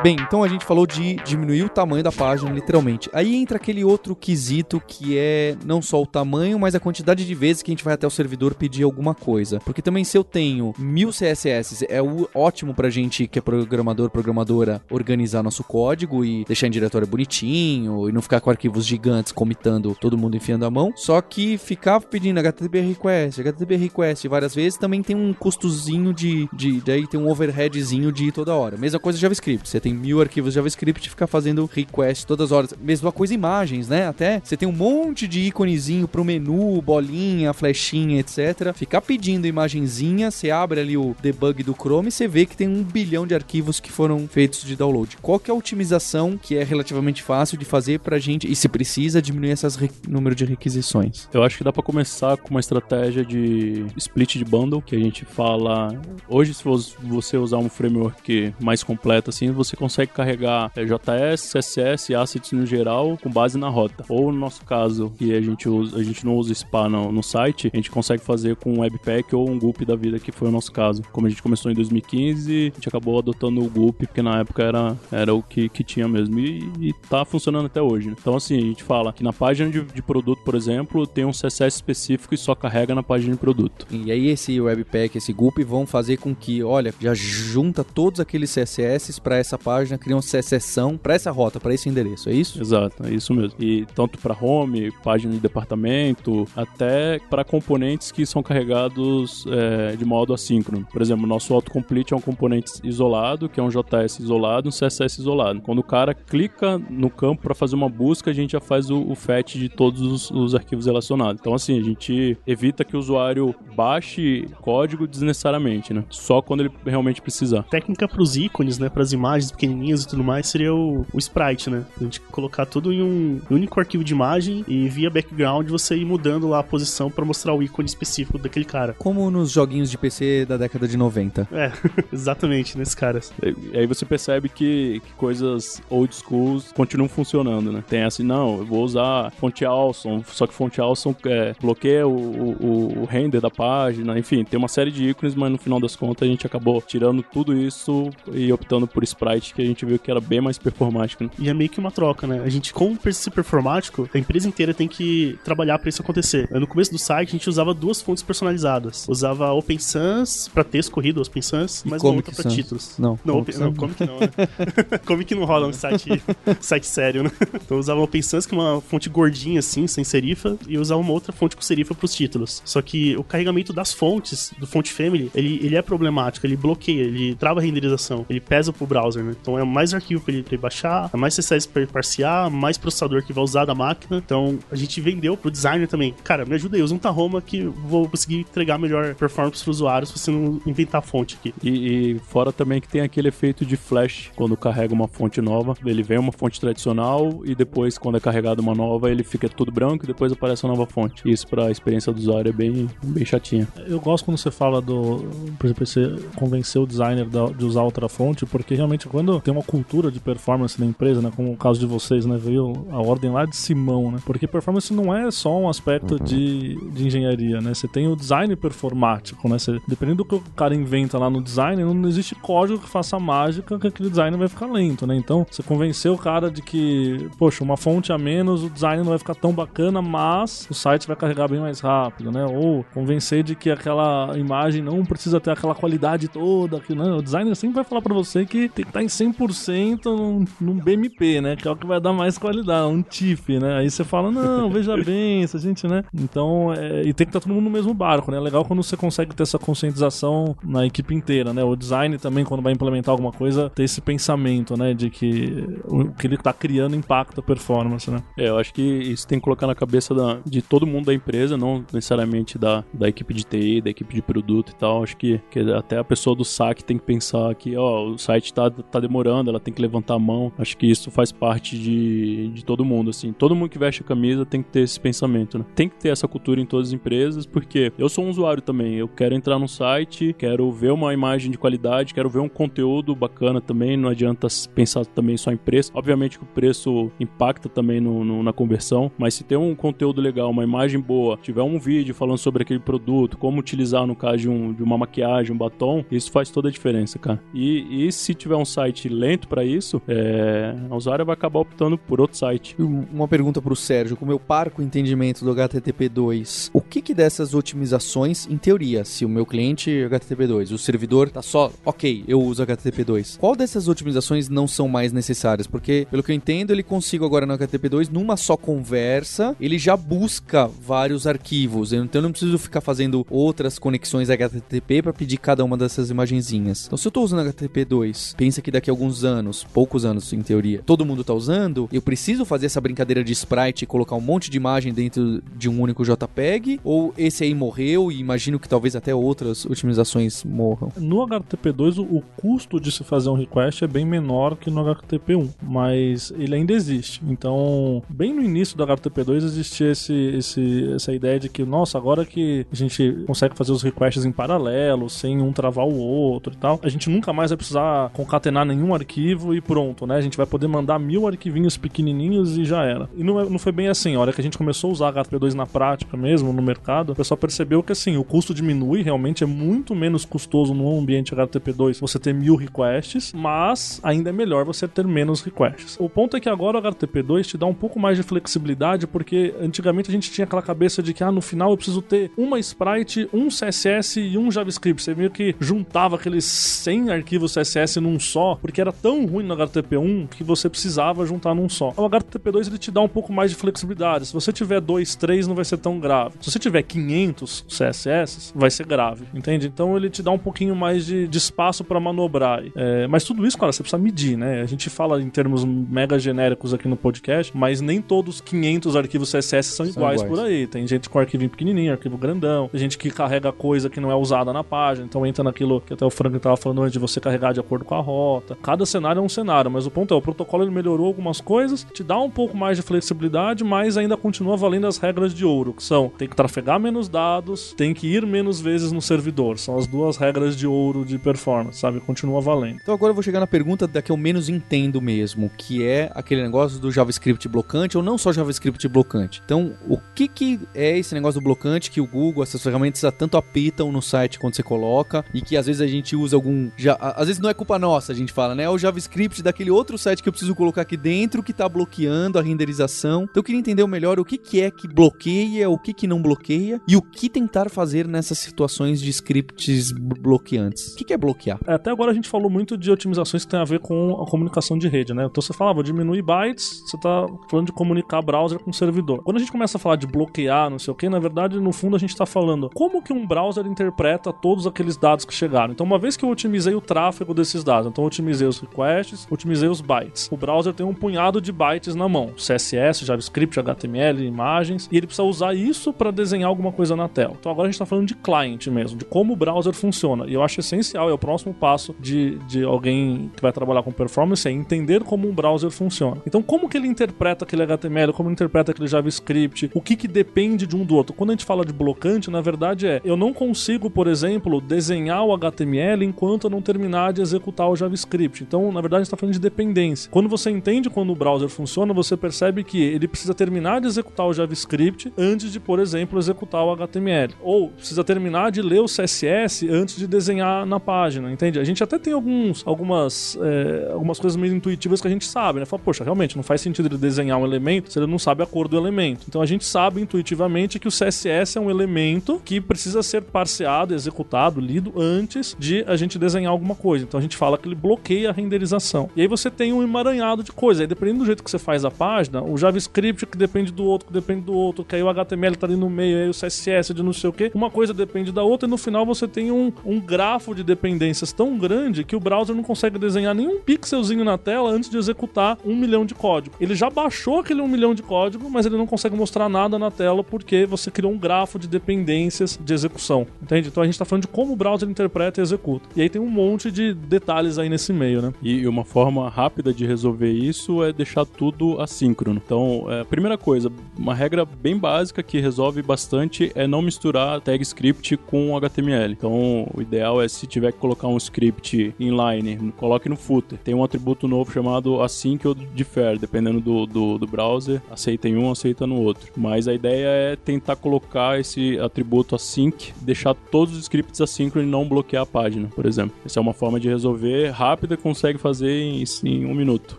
Bem, então a gente falou de diminuir o tamanho da página, literalmente. Aí entra aquele outro quesito que é não só o tamanho, mas a quantidade de vezes que a gente vai até o servidor pedir alguma coisa. Porque também se eu tenho mil CSS, é ótimo pra gente que é programador, programadora, organizar nosso código e deixar em diretório bonitinho e não ficar com arquivos gigantes comitando todo mundo enfiando a mão. Só que ficar pedindo HTTP request, HTTP request várias vezes também tem um custozinho de, de daí tem um overheadzinho de toda hora. Mesma coisa JavaScript. Você tem mil arquivos JavaScript e ficar fazendo request todas as horas. Mesma coisa imagens, né? Até você tem um monte de íconezinho pro menu, bolinha, flechinha, etc. Ficar pedindo imagenzinha, você abre ali o debug do Chrome e você vê que tem um bilhão de arquivos que foram feitos de download. Qual que é a otimização que é relativamente fácil de fazer pra gente e se precisa diminuir esse número de requisições? Eu acho que dá pra começar com uma estratégia de split de bundle, que a gente fala. Hoje, se você usar um framework mais completo assim, você consegue carregar é, JS, CSS e assets no geral com base na rota. Ou no nosso caso, que a gente usa, a gente não usa SPA no, no site, a gente consegue fazer com um Webpack ou um Gulp da vida, que foi o nosso caso. Como a gente começou em 2015, a gente acabou adotando o Gulp, porque na época era, era o que, que tinha mesmo. E, e tá funcionando até hoje. né? Então, assim, a gente fala que na página de, de produto, por exemplo, tem um CSS específico e só carrega na página de produto. E aí esse Webpack, esse Gulp vão fazer com que, olha, já junta todos aqueles CSS para essa página, cria uma CSSão para essa rota, para esse endereço, é isso? Exato, é isso mesmo. E tanto para home, página de departamento, até para componentes que são carregados é, de modo assíncrono. Por exemplo, o nosso autocomplete é um componente isolado, que é um JS isolado, um CSS isolado. Quando o cara clica no campo para fazer uma busca, a gente já faz o, o fetch de todos os, os arquivos relacionados. Então, assim, a gente evita que o usuário baixe código desnecessariamente, né? Só quando ele realmente precisar. Técnica pros ícones, né? Pras imagens pequenininhas e tudo mais, seria o, o sprite, né? A gente colocar tudo em um único arquivo de imagem e via background você ir mudando lá a posição pra mostrar o ícone específico daquele cara. Como nos joguinhos de PC da década de 90. É, exatamente, nesses caras. E aí você percebe que, que coisas old schools continuam funcionando, né? Tem assim, não, eu vou usar fonte Awesome, só que fonte Awesome é, bloqueia o, o, o render da página, enfim, tem uma série de ícones, mas no final das contas a gente acabou tirando tudo isso e optando por Sprite, que a gente viu que era bem mais performático, né? E é meio que uma troca, né? A gente, como ser performático, a empresa inteira tem que trabalhar pra isso acontecer. No começo do site, a gente usava duas fontes personalizadas. Usava Open Sans pra texto corrido, Open Sans, E mas Comic outra pra Sans. títulos. Não, Não, Comic Open, não, Comic não, né? Comic não rola um site, site sério, né? Então eu usava Open Sans, que é uma fonte gordinha assim, sem serifa, e eu usava uma outra fonte com serifa pros títulos. Só que o carregamento das fontes, do Font Family, ele, ele é problemático, ele bloqueia, ele trava a renderização, ele pesa pro browser, né? Então é mais arquivo pra ele, baixar, é mais CSS pra ele parsear, mais processador que vai usar da máquina. Então a gente vendeu pro designer também. Cara, me ajuda aí, usa um Tahoma que vou conseguir entregar melhor performance pros usuários se você não inventar fonte aqui. E, e fora também que tem aquele efeito de flash, quando carrega uma fonte nova, ele vem uma fonte tradicional e depois, quando é carregada uma nova, ele fica tudo branco e depois aparece uma nova fonte. Isso pra experiência do usuário é bem, bem chatinha. Eu gosto quando você fala do. Por exemplo, você convencer o designer de usar outra fonte, porque realmente quando tem uma cultura de performance na empresa, né? Como o caso de vocês, né? Veio a ordem lá de Simão, né? Porque performance não é só um aspecto Uhum. de, de engenharia, né? Você tem o design performático, né? Você, dependendo do que o cara inventa lá no design, não existe código que faça mágica que aquele design vai ficar lento, né? Então, você convenceu o cara de que, poxa, uma fonte a menos, o design não vai ficar tão bacana, mas o site vai carregar bem mais rápido, né? Ou convencer de que aquela imagem não precisa ter aquela qualidade toda, que não, o designer sempre vai falar pra você que tem que estar em 100% num, num BMP, né? Que é o que vai dar mais qualidade, um TIFF, né? Aí você fala, não, veja bem, se a gente, né? Então, é, e tem que estar todo mundo no mesmo barco, né? É legal quando você consegue ter essa conscientização na equipe inteira, né? O design também, quando vai implementar alguma coisa, ter esse pensamento, né? De que o que ele tá criando impacta a performance, né? É, eu acho que isso tem que colocar na cabeça da- de todo mundo da empresa, não necessariamente da, da equipe de TI, da equipe de produto e tal. Acho que, que até a pessoa do saque tem que pensar que, ó, o site tá, tá demorando, ela tem que levantar a mão. Acho que isso faz parte de, de todo mundo, assim. Todo mundo que veste a camisa tem que ter esse pensamento, né? Tem que ter essa cultura em todas as empresas, porque eu sou um usuário também. Eu quero entrar num site, quero ver uma imagem de qualidade, quero ver um conteúdo bacana também. Não adianta pensar também só em preço. Obviamente que o preço impacta também no, no- na conversão, mas se tem um conteúdo legal, uma imagem boa, tiver um vídeo falando sobre aquele produto, como utilizar no caso de, um- de uma maquiagem, um batom, isso faz toda a diferença, cara. E, e se tiver um site lento pra isso, é, a usuária vai acabar optando por outro site. Um- Uma pergunta pro Sérgio, com o meu parco entendimento do HTTP2, o que que dessas otimizações, em teoria, se o meu cliente é HTTP2, o servidor tá só, ok, eu uso HTTP2, qual dessas otimizações não são mais necessárias? Porque, pelo que eu entendo, ele consigo agora no HTTP2, numa só conversa, ele já busca vários arquivos, então eu não preciso ficar fazendo outras conexões HTTP para pedir cada uma dessas imagenzinhas. Então, se eu tô usando HTTP2, pensa que daqui a alguns anos, poucos anos em teoria, todo mundo tá usando, eu preciso fazer essa brincadeira de sprite e colocar um monte de imagem dentro de um único JPEG? Ou esse aí morreu e imagino que talvez até outras otimizações morram? No HTTP2, o, o custo de se fazer um request é bem menor que no HTTP1, mas ele ainda existe. Então, bem no início do HTTP2 existia esse, esse- essa ideia de que, nossa, agora que a gente consegue fazer os requests em paralelo, sem um travar o outro e tal, a gente nunca mais vai precisar concatenar nenhum arquivo e pronto, né? A gente vai poder mandar mil arquivinhos pequenininhos e já era. E não, é- não foi bem assim. A hora que a gente começou a usar HTTP2 na prática mesmo, no mercado, o pessoal percebeu que assim, o custo diminui, realmente é muito menos custoso num ambiente HTTP2 você ter mil requests, mas ainda é melhor você ter menos requests. O ponto é que agora o HTTP2 te dá um pouco mais de flexibilidade, porque antigamente a gente tinha aquela cabeça de que, ah, no final eu preciso ter uma sprite, um CSS e um JavaScript. Você meio que juntava aqueles 100 arquivos CSS num só, porque era tão ruim no HTTP1 que você precisava juntar num só. O HTTP2 ele te dá um pouco mais de flexibilidade. Se você tiver dois, três, não vai ser tão grave. Se você tiver 500 CSS, vai ser grave, entende? Então ele te dá um pouquinho mais de, de espaço para manobrar. É, mas tudo isso, cara, você precisa medir, né? A gente fala em termos mega genéricos aqui no podcast, mas nem todos os 500 arquivos CSS são, São iguais, iguais. por aí. Tem gente com arquivinho pequenininho, arquivo grandão, tem gente que carrega coisa que não é usada na página, então entra naquilo que até o Frank tava falando antes de você carregar de acordo com a rota. Cada cenário é um cenário, mas o ponto é, o protocolo ele melhorou algumas coisas, te dá um pouco mais de flexibilidade, mas ainda continua valendo as regras de ouro, que são tem que trafegar menos dados, tem que ir menos vezes no servidor. São as duas regras de ouro de performance, sabe? Continua valendo. Então agora eu vou chegar na pergunta da que eu menos entendo mesmo, que é aquele negócio do JavaScript blocante ou não só JavaScript blocante. Então, o que que é esse negócio do blocante que o Google, essas ferramentas tanto apitam no site quando você coloca e que às vezes a gente usa algum, já, às vezes não é culpa nossa, a gente fala, né? É o JavaScript daquele outro site que eu preciso colocar aqui dentro que tá bloqueando a renderização. Então eu queria entender melhor o que que é que bloqueia, o que que não bloqueia e o que tentar fazer nessas situações de scripts bloqueantes. O que que é bloquear? É, Até agora a gente falou muito de otimizações que tem a ver com a comunicação de rede, né? Então você fala, ah, diminuir bytes, você tá falando de comunicar browser com servidor. Quando a gente começa a falar de bloquear, não sei o que, na verdade, no fundo a gente tá falando como que um browser interpreta todos aqueles dados que chegaram. Então, uma vez que eu otimizei o tráfego desses dados, então eu otimizei os requests, otimizei os bytes. O browser tem um punhado de bytes na mão, CSS, JavaScript, HTML, imagens, e ele precisa usar isso para desenhar alguma coisa na tela. Então agora a gente tá falando de client mesmo, de como o browser funciona. E eu acho essencial, é o próximo passo de, de alguém que vai trabalhar com performance, é entender como um browser funciona. Então, como que ele interpreta aquele HTML, como ele interpreta aquele JavaScript, o que que depende de um do outro. Quando a gente fala de blocante, na verdade é, eu não consigo, por exemplo, desenhar o HTML enquanto eu não terminar de executar o JavaScript. JavaScript. Então, na verdade, a gente está falando de dependência. Quando você entende quando o browser funciona, você percebe que ele precisa terminar de executar o JavaScript antes de, por exemplo, executar o HTML. Ou precisa terminar de ler o CSS antes de desenhar na página, entende? A gente até tem alguns, algumas, é, algumas coisas meio intuitivas que a gente sabe, né? Fala, poxa, realmente não faz sentido ele desenhar um elemento se ele não sabe a cor do elemento. Então a gente sabe intuitivamente que o CSS é um elemento que precisa ser parseado, executado, lido antes de a gente desenhar alguma coisa. Então a gente fala que ele bloqueia a renderização. E aí você tem um emaranhado de coisas. Aí dependendo do jeito que você faz a página, o JavaScript que depende do outro, que depende do outro, que aí o HTML tá ali no meio, aí o CSS de não sei o que, uma coisa depende da outra e no final você tem um, um grafo de dependências tão grande que o browser não consegue desenhar nenhum pixelzinho na tela antes de executar um milhão de código. Ele já baixou aquele um milhão de código, mas ele não consegue mostrar nada na tela porque você criou um grafo de dependências de execução. Entende? Então a gente tá falando de como o browser interpreta e executa. E aí tem um monte de detalhes aí nesse meio, né? E uma forma rápida de resolver isso é deixar tudo assíncrono. Então, é, primeira coisa, uma regra bem básica que resolve bastante é não misturar tag script com HTML. Então, o ideal é se tiver que colocar um script inline, coloque no footer. Tem um atributo novo chamado async ou defer, dependendo do, do, do browser, aceita em um, aceita no outro. Mas a ideia é tentar colocar esse atributo async, deixar todos os scripts assíncronos e não bloquear a página, por exemplo. Essa é uma forma de resolver rápida, consegue fazer em, em um minuto.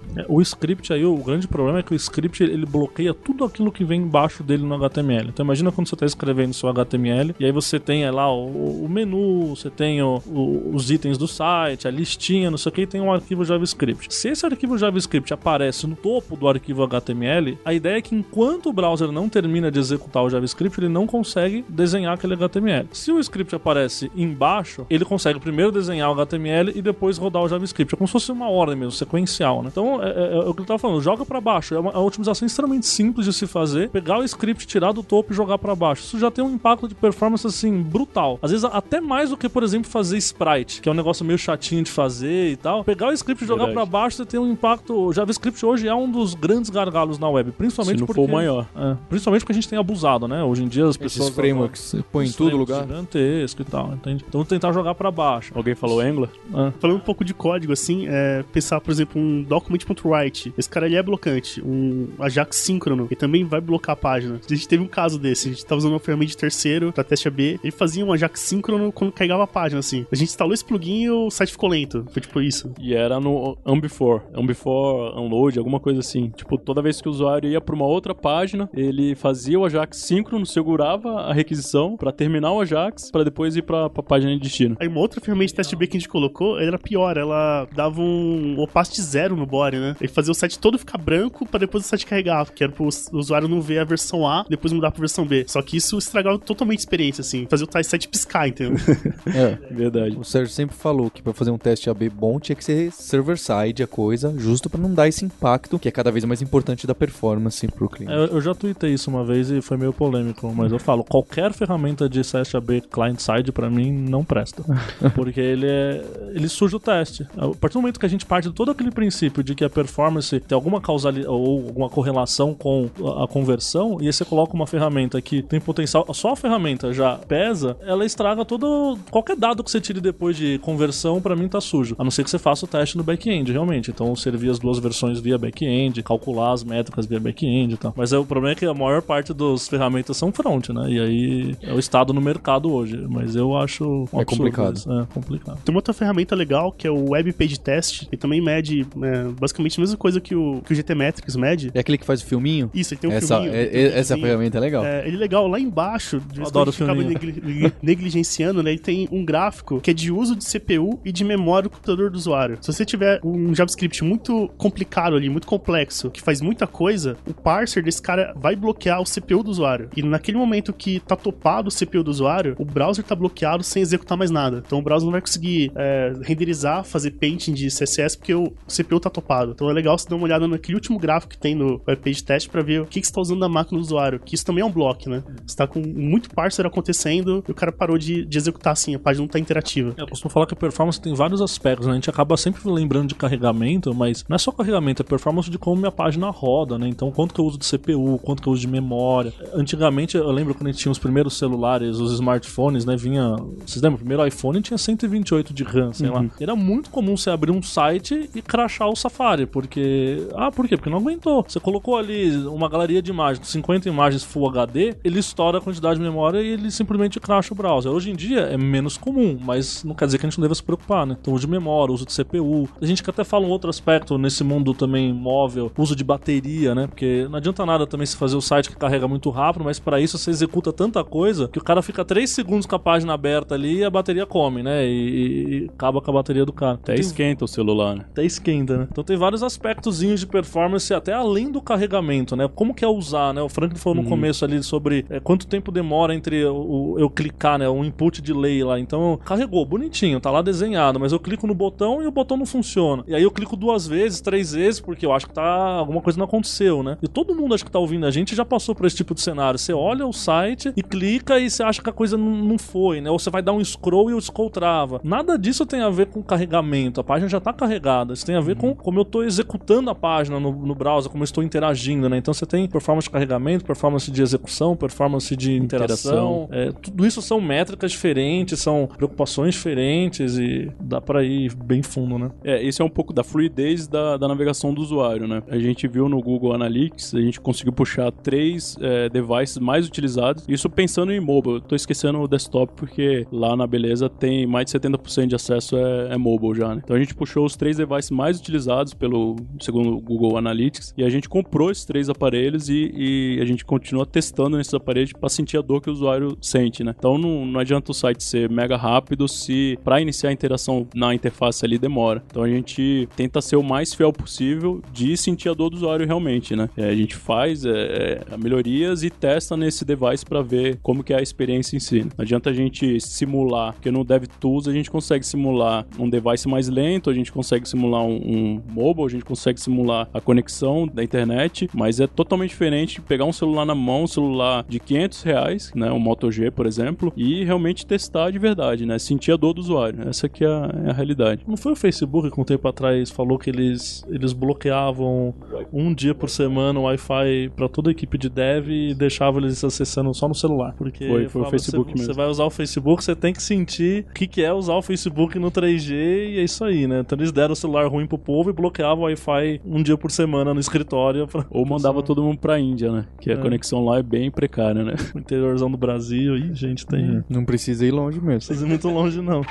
É, O script aí, o grande problema é que o script ele bloqueia tudo aquilo que vem embaixo dele no HTML. Então imagina quando você está escrevendo seu HTML e aí você tem é, lá o, o menu, você tem o- o- os itens do site, a listinha, não sei o que, e tem um arquivo JavaScript. Se esse arquivo JavaScript aparece no topo do arquivo HTML, a ideia é que enquanto o browser não termina de executar o JavaScript, ele não consegue desenhar aquele HTML. Se o script aparece embaixo, ele consegue primeiro desenhar o HTML e depois rodar o JavaScript. É como se fosse uma ordem mesmo, sequencial, né? Então, é, é- é o que eu tava falando, joga pra baixo. É uma, é uma otimização extremamente simples de se fazer. Pegar o script, tirar do topo e jogar pra baixo. Isso já tem um impacto de performance, assim, brutal. Às vezes, até mais do que, por exemplo, fazer sprite, que é um negócio meio chatinho de fazer e tal. Pegar o script e jogar Verdade. pra baixo, você tem um impacto... O JavaScript hoje é um dos grandes gargalos na web, principalmente Se não porque... for maior. É, principalmente porque a gente tem abusado, né? Hoje em dia as pessoas... Esses frameworks põe em todo frameworks lugar. Gigantesco e tal, entende? Então tentar jogar pra baixo. Alguém falou Angular? É. Falando um pouco de código, assim, é, pensar, por exemplo, um document.write. Esse cara ele é blocante. Um Ajax síncrono. Ele também vai blocar a página. A gente teve um caso desse. A gente tava usando uma ferramenta de terceiro pra teste AB. Ele fazia um Ajax síncrono quando carregava a página, assim. A gente instalou esse plugin e o site ficou lento. Foi tipo isso. E era no Unbefore. Unbefore, Unload, alguma coisa assim. Tipo, toda vez que o usuário ia pra uma outra página, ele fazia o Ajax síncrono, segurava a requisição pra terminar o Ajax, pra depois ir pra, pra página de destino. Aí uma outra ferramenta de teste B que a gente colocou, ela era pior. Ela dava um opacity zero no body, né? Ele fazia o site todo ficar branco pra depois o site carregar. Que era pro usuário não ver a versão A, depois mudar pra versão B. Só que isso estragava totalmente a experiência, assim. Fazia o site piscar, entendeu? É. Verdade. O Sérgio sempre falou que pra fazer um teste AB bom tinha que ser server-side a coisa, justo pra não dar esse impacto, que é cada vez mais importante da performance pro cliente. É, Eu, eu já tuitei isso uma vez e foi meio polêmico, mas eu falo, qualquer ferramenta de teste AB client-side pra mim não presta. Porque ele é. ele suja o teste. A partir do momento que a gente parte de todo aquele princípio de que a performance tem alguma causalidade ou alguma correlação com a, conversão, e aí você coloca uma ferramenta que tem potencial, só a ferramenta já pesa, ela estraga todo. qualquer dado que você tire depois de conversão, pra mim tá sujo. A não ser que você faça o teste no back-end, realmente. Então servir as duas versões via back-end, calcular as métricas via back-end e tal. Mas é, o problema é que a maior parte das ferramentas são front, né? E aí é o estado no mercado hoje. Mas eu acho um É complicado. isso. É complicado. Tem uma outra ferramenta legal que é o Web Page Test, que também mede é, basicamente a mesma coisa que o, que o GT Metrics mede. É aquele que faz o filminho? Isso, ele tem um essa, filminho. é- tem um é- essa ferramenta é legal. É, ele é legal, lá embaixo, de adoro acaba filminho. negli- negligenciando, né? Ele tem um gráfico que é de uso de CPU e de memória do computador do usuário. Se você tiver um JavaScript muito complicado ali, muito complexo, que faz muita coisa, o parser desse cara vai bloquear o CPU do usuário. E naquele momento que tá topado o CPU do usuário, o browser tá bloqueado sem executar mais nada. Então o browser não vai conseguir é, renderizar, fazer painting de CSS, porque o CPU tá topado. Então é legal você dar uma olhada naquele último gráfico que tem no webpage test pra ver o que, que você tá usando na máquina do usuário. Que isso também é um bloco, né? Você tá com muito parser acontecendo e o cara parou de, de executar assim, a página não tá interativa. Eu costumo falar que a performance tem vários aspectos, né? A gente acaba sempre lembrando de carregamento, mas não é só carregamento, é performance de como minha página roda, né? Então, quanto que eu uso de CPU, quanto que eu uso de memória. Antigamente, eu lembro quando a gente tinha os primeiros celulares, os smartphones, né? Vinha. Vocês lembram? O primeiro iPhone tinha 128 de RAM, sei lá. Era muito comum você abrir um site e crachar o Safari, porque. Ah, por quê? Porque não aguentou. Você colocou ali uma galeria de imagens, 50 imagens Full HD, ele estoura a quantidade de memória e ele simplesmente cracha o browser. Hoje em dia é menos comum, mas não quer dizer que a gente não deva se preocupar, né? Então, uso de memória, uso de CPU. A gente que até fala um outro aspecto nesse mundo também móvel, uso de bateria, né? Porque não adianta nada também se fazer o site que carrega muito rápido, mas para isso você executa tanta coisa que o cara fica 3 segundos com a página aberta ali e a bateria come, né? E, e acaba com a bateria do cara. Até Tem- esquenta o celular, né? até esquenta, né? Então tem vários aspectozinhos de performance até além do carregamento, né? Como que é usar, né? O Franklin falou no começo ali sobre é, quanto tempo demora entre o, eu clicar, né? O input delay lá. Então carregou, bonitinho, tá lá desenhado, mas eu clico no botão e o botão não funciona. E aí eu clico duas vezes, três vezes, porque eu acho que tá alguma coisa não aconteceu, né? E todo mundo acho que tá ouvindo a gente já passou por esse tipo de cenário. Você olha o site e clica e você acha que a coisa não, não foi, né? Ou você vai dar um scroll e o scroll trava. Nada disso tem a ver com carregamento. A página já tá carregada. Isso tem a ver com como eu tô executando a página no, no browser, como eu estou interagindo, né? Então você tem performance de carregamento, performance de execução, performance de interação. Interação. É, tudo isso são métricas diferentes, são preocupações diferentes e dá pra ir bem fundo, né? É, esse é um pouco da fluidez da, da navegação do usuário, né? A gente viu no Google Analytics, a gente conseguiu puxar três é, devices mais utilizados. Isso pensando em mobile. Eu tô esquecendo o desktop porque lá na Beleza tem mais de 70% de acesso é, é mobile já, né? Então a gente puxou os três devices mais utilizados pelo, segundo o Google Analytics, e a gente comprou esses três aparelhos e, e a gente continua testando nesses aparelhos para sentir a dor que o usuário sente, né? Então não, não adianta o site ser mega rápido se para iniciar a interação na interface ali demora. Então a gente tenta ser o mais fiel possível de sentir a dor do usuário realmente, né? É, a gente faz é, é, melhorias e testa nesse device para ver como que é a experiência em si. Não adianta a gente simular, porque no DevTools a gente consegue simular um device mais lento, a gente consegue simular um, um mobile, a gente consegue simular a conexão da internet, mas é totalmente diferente de pegar um celular na mão, um celular de 500 reais, né, um Moto G, por exemplo, e realmente testar de verdade, né, sentir a dor do usuário. Essa que é a, é a realidade. Não foi o Facebook que um tempo atrás falou que eles, eles bloqueavam um dia por semana o Wi-Fi pra toda a equipe de dev e deixavam eles acessando só no celular? Porque Foi- foi o falava, Facebook você, mesmo. Você vai usar o Facebook, você tem que sentir o que, que é usar o Facebook no 3G e é isso aí, né? Então eles deram o celular ruim pro povo e bloqueavam o Wi-Fi um dia por semana no escritório pra, Ou mandava todo mundo pra Índia, né, que a É. conexão lá é bem precária, né. pro interiorzão do Brasil. Ih, gente, tem. Não Não precisa ir longe mesmo. precisa ir muito longe, não.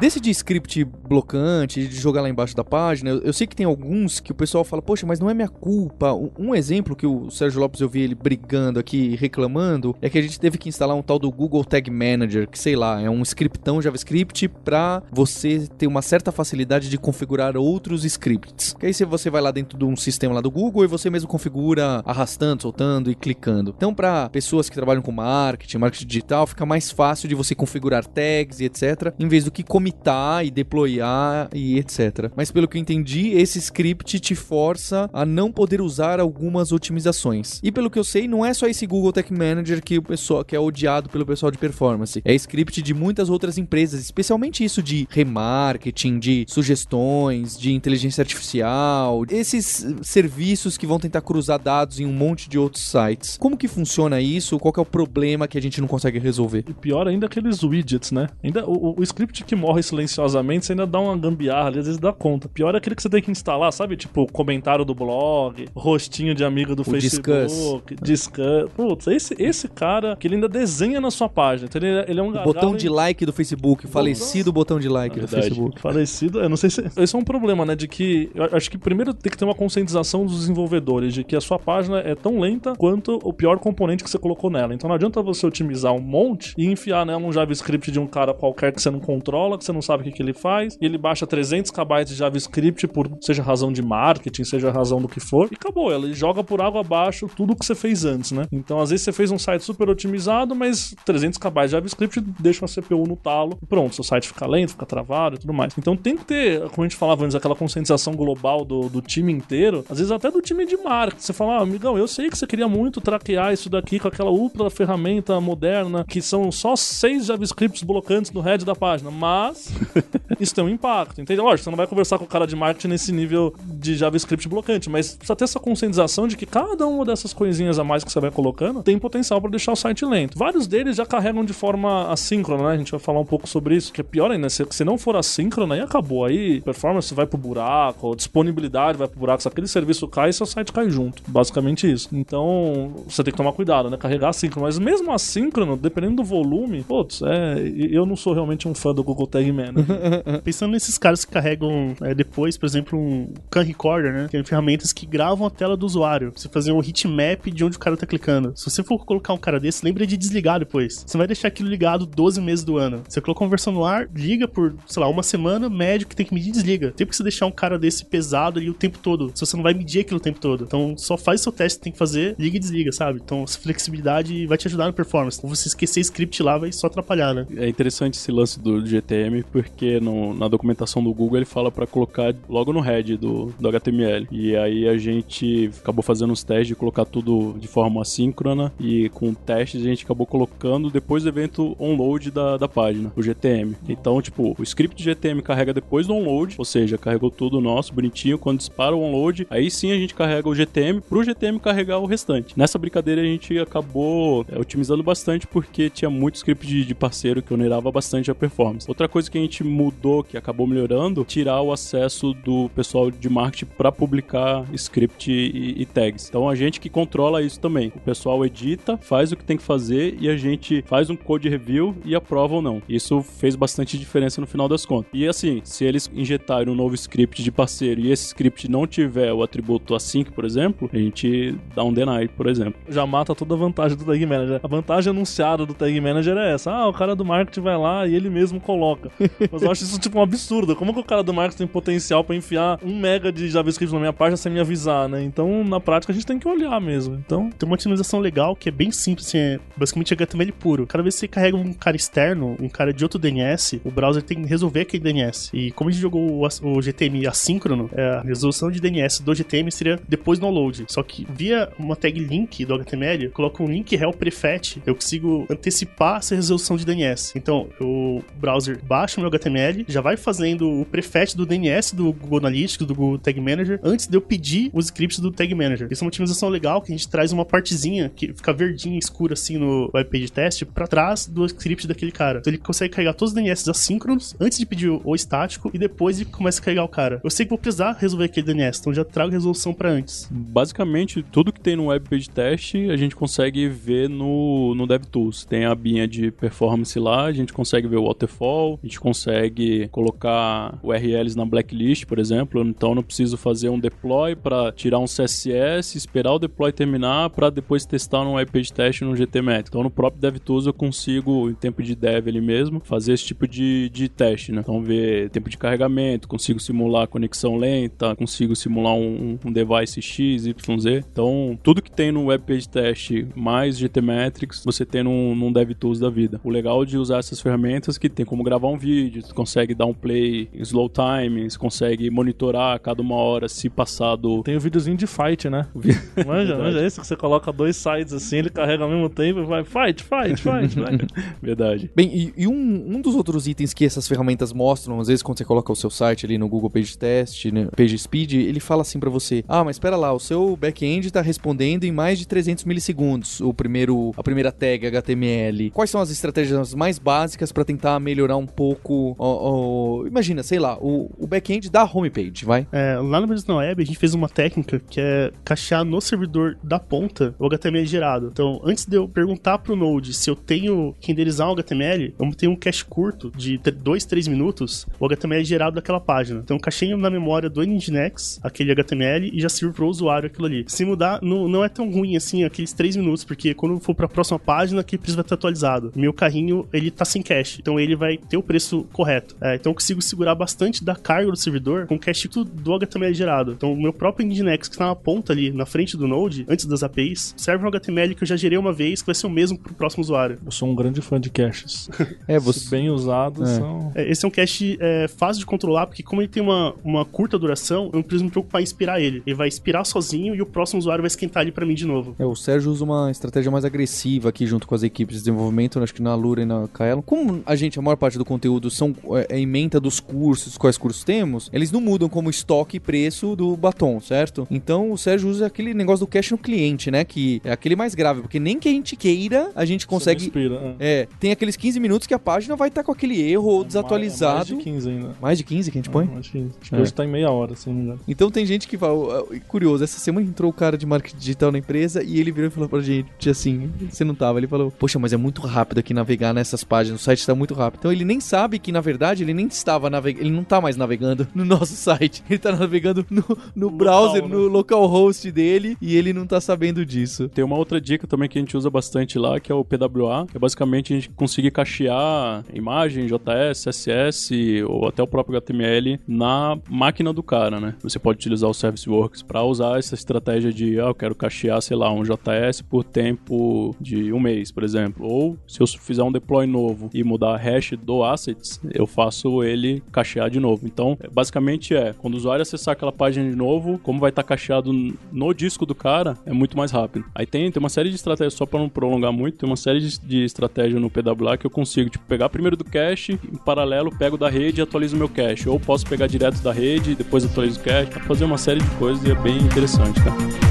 Desse de script blocante, de jogar lá embaixo da página, eu, eu sei que tem alguns que o pessoal fala, poxa, mas não é minha culpa. Um, um exemplo que o Sérgio Lopes eu vi ele brigando aqui, reclamando, é que a gente teve que instalar um tal do Google Tag Manager, que sei lá, é um scriptão JavaScript pra você ter uma certa facilidade de configurar outros scripts. Que aí você vai lá dentro de um sistema lá do Google e você mesmo configura arrastando, soltando e clicando. Então, para pessoas que trabalham com marketing, marketing digital, fica mais fácil de você configurar tags e etc, em vez do que comitar e deployar e etc. Mas pelo que eu entendi, esse script te força a não poder usar algumas otimizações. E pelo que eu sei, não é só esse Google Tag Manager que o pessoal que é odiado pelo pessoal de performance. É script de muitas outras empresas, especialmente isso de remarketing, de sugestões, de inteligência artificial, esses serviços que vão tentar cruzar dados em um monte de outros sites. Como que funciona isso? Qual é o problema que a gente não consegue resolver? E pior ainda aqueles widgets, né? Ainda o, o script que morre silenciosamente, você ainda dá uma gambiarra ali, às vezes dá conta. Pior é aquele que você tem que instalar, sabe? Tipo, comentário do blog, rostinho de amigo do Facebook, discuss. Putz, esse, esse cara que ele ainda desenha na sua página. Então ele, ele é um O botão de like do Facebook, falecido botão de like do. Facebook. Falecido, eu não sei se. Esse é um problema, né? De que. Eu acho que primeiro tem que ter uma conscientização dos desenvolvedores de que a sua página é tão lenta quanto o pior componente que você colocou nela. Então não adianta você otimizar um monte e enfiar nela um JavaScript de um cara qualquer que você não controla, que você não sabe o que, que ele faz, e ele baixa 300 KB de JavaScript por seja razão de marketing, seja razão do que for, e acabou. Ele joga por água abaixo tudo que você fez antes, né? Então às vezes você fez um site super otimizado, mas 300 KB de JavaScript deixa uma CPU no talo e pronto, seu site fica lento, fica travado e tudo mais. Então tem que ter, como a gente falava antes, aquela conscientização global do, do time inteiro, às vezes até do time de marketing. Você fala, ah, amigão, eu sei que você queria muito traquear isso daqui com aquela ultra ferramenta moderna, que são só seis JavaScripts blocantes no head da página, mas Isso tem um impacto, entende? Lógico, você não vai conversar com o cara de marketing nesse nível de JavaScript blocante, mas precisa ter essa conscientização de que cada uma dessas coisinhas a mais que você vai colocando tem potencial para deixar o site lento. Vários deles já carregam de forma assíncrona, né? A gente vai falar um pouco sobre isso, que é pior ainda, se, se não for assíncrona, aí acabou. Aí performance vai pro buraco, disponibilidade vai pro buraco. Se aquele serviço cai, seu site cai junto. Basicamente isso. Então, você tem que tomar cuidado, né? Carregar assíncrono. Mas mesmo assíncrono, dependendo do volume, putz, é, eu não sou realmente um fã do Google Tag Manager. Pensando nesses caras que carregam é, depois, por exemplo, um Can Recorder, né? Que é ferramentas que gravam a tela do usuário. Você fazer um heatmap de onde o cara tá clicando. Se você for colocar um cara desse, lembra de desligar depois. Você vai deixar aquilo ligado 12 meses do ano. Você colocou uma versão no ar, liga por, sei lá, uma semana, médio que tem que medir, desliga. Tem que você deixar um cara desse pesado ali o tempo todo. Se você não vai medir aquilo o tempo todo. Então, só faz o seu teste que tem que fazer, liga e desliga, sabe? Então, essa flexibilidade vai te ajudar na performance. Ou você esquecer script lá, vai só atrapalhar, né? É interessante esse lance do GTM, porque no- na documentação do Google ele fala pra colocar logo no head do, do HTML. E aí a gente acabou fazendo os testes de colocar tudo de forma assíncrona e com testes a gente acabou colocando depois do evento onload da, da página, o GTM. Então, tipo, o script GTM carrega depois do onload, ou seja, carregou tudo nosso bonitinho. Quando dispara o onload, aí sim a gente carrega o GTM pro GTM carregar o restante. Nessa brincadeira a gente acabou é, otimizando bastante porque tinha muito script de, de parceiro que onerava bastante a performance. Outra coisa que a gente mudou, que acabou melhorando, tirar o acesso do pessoal de marketing para publicar script e, e tags. Então a gente que controla isso também. O pessoal edita, faz o que tem que fazer e a gente faz um code review e aprova ou não. Isso fez bastante diferença no final das contas. E assim, se eles injetarem um novo script de parceiro e esse script não tiver o atributo async, por exemplo, a gente dá um deny, por exemplo. já mata toda a vantagem do Tag Manager. A vantagem anunciada do Tag Manager é essa. Ah, o cara do marketing vai lá e ele mesmo coloca. Mas eu acho isso tipo um absurdo. Como que o cara do marketing tem potencial pra enfiar um mega de JavaScript na minha página sem me avisar, né? Então, na prática, a gente tem que olhar mesmo. Então, Tem uma otimização legal que é bem simples, assim, é basicamente HTML puro. Cada vez que você carrega um cara externo, um cara de outro DNS, o browser tem que resolver aquele DNS. E como a gente jogou o, GTM assíncrono, é, a resolução de DNS do GTM seria depois do download. Só que via uma tag link do HTML, eu coloco um link rel prefet, eu consigo antecipar essa resolução de DNS. Então, o browser baixa o meu HTML, já vai fazendo o prefet do DNS do Google Analytics, do Google Tag Manager, antes de eu pedir os scripts do Tag Manager. Isso é uma otimização legal que a gente traz uma partezinha que fica verdinha escura assim no web page test pra trás do script daquele cara. Então ele consegue carregar todos os DNS assíncronos antes de pedir o estático e depois ele começa a carregar o cara. Eu sei que vou precisar resolver aquele DNS, então já trago resolução pra antes. Basicamente, tudo que tem no Web Page Test a gente consegue ver no, no DevTools. Tem a abinha de performance lá, a gente consegue ver o waterfall, gente consegue colocar URLs na blacklist, por exemplo. Então, eu não preciso fazer um deploy para tirar um CSS, esperar o deploy terminar para depois testar no Web Page Test no GTMet. Então, no próprio DevTools eu consigo, em tempo de dev ali mesmo, fazer esse tipo de, de teste, né? Então, ver tempo de carregamento, consigo simular conexão lenta, consigo simular um, um device X, YZ. Então, tudo que tem no Web Page Test mais GTmetrix, você tem num, num DevTools da vida. O legal de usar essas ferramentas é que tem como gravar um vídeo, você consegue dar um play em slow time, você consegue monitorar a cada uma hora se passar do... tem o videozinho de fight, né? Manja, manja esse que você coloca dois sites assim, ele carrega ao mesmo tempo e vai fight, fight, fight, fight. Verdade. Bem, e, e um, um dos outros itens que essas ferramentas mostram, às vezes quando você coloca o seu site ali no Google Page Test, né, Page Speed, ele fala assim pra você: "Ah, mas espera lá, o seu back-end tá respondendo em mais de 300 milissegundos, o primeiro a primeira tag HTML. Quais são as estratégias mais básicas pra tentar melhorar um pouco o, o- imagina, sei lá, o, o back-end da homepage, vai? É, lá no Brasil na Web, a gente fez uma técnica que é cachear no servidor da ponta o HTML gerado. Então, antes de eu perguntar pro Node se eu tenho que renderizar um HTML, eu tenho um cache curto de 2, 3 minutos, o HTML gerado daquela página. Então, cacheio na memória do Nginx aquele HTML e já sirvo pro usuário aquilo ali. Se mudar, não, não é tão ruim assim aqueles 3 minutos, porque quando eu for pra próxima página, aquele preço vai estar atualizado. Meu carrinho, ele tá sem cache, então ele vai ter o preço correto. É, então, eu consigo segurar bastante da carga do servidor com o cache tudo do HTML gerado. Então, o meu próprio Nginx, que está na ponta ali, na frente do Node, antes das APIs, serve um HTML que eu já gerei uma vez, que vai ser o mesmo pro próximo usuário. Eu sou um grande fã de caches. É, Se bem usados, É. são... É, Esse é um cache é, fácil de controlar, porque como ele tem uma, uma curta duração, eu não preciso me preocupar em expirar ele. Ele vai expirar sozinho e o próximo usuário vai esquentar ele pra mim de novo. É, o Sérgio usa uma estratégia mais agressiva aqui junto com as equipes de desenvolvimento, acho que na Lura e na Kaelon. Como a gente, a maior parte do conteúdo são é, a ementa dos cursos, quais cursos temos, eles não mudam como estoque e preço do batom, certo? Então o Sérgio usa aquele negócio do cash no cliente, né? Que é aquele mais grave, porque nem que a gente queira, a gente consegue. Inspira, É, tem aqueles 15 minutos que a página vai estar com aquele erro ou desatualizado. Mais de 15 ainda. Mais de 15 que a gente põe? Acho que, acho que É. hoje tá em meia hora, se não me engano. Então tem gente que fala, uh, curioso, essa semana entrou o cara de marketing digital na empresa e ele virou e falou pra gente assim, você não tava, ele falou, poxa, mas é muito rápido aqui navegar nessas páginas, o site tá muito rápido. Então ele nem sabe que na verdade ele nem estava navegando, ele não tá mais navegando no nosso site, ele tá navegando no, no browser, né? no localhost dele e ele não tá sabendo disso. Tem uma outra dica também que a gente usa bastante lá, que é o PWA, que é basicamente a gente conseguir cachear imagem, JS, CSS ou até o próprio HTML na máquina do cara, né? Você pode utilizar o Service Works para usar essa estratégia de, ah, eu quero cachear, sei lá, um JS por tempo de um mês, por exemplo. Ou se eu fizer um deploy novo e mudar a hash do assets, eu faço ele cachear de novo. Então, basicamente é, quando o usuário acessar aquela página de novo, como vai estar cacheado no disco do cara, é muito mais rápido. Aí tem, tem uma série de estratégias, só para não prolongar muito, tem uma série de, de estratégias no PWA que eu consigo, tipo, pegar primeiro do cache, em paralelo pego da rede e atualizo o meu cache. Ou posso pegar direto da rede e depois atualizo o cache. Fazer uma série de coisas e é bem interessante, cara.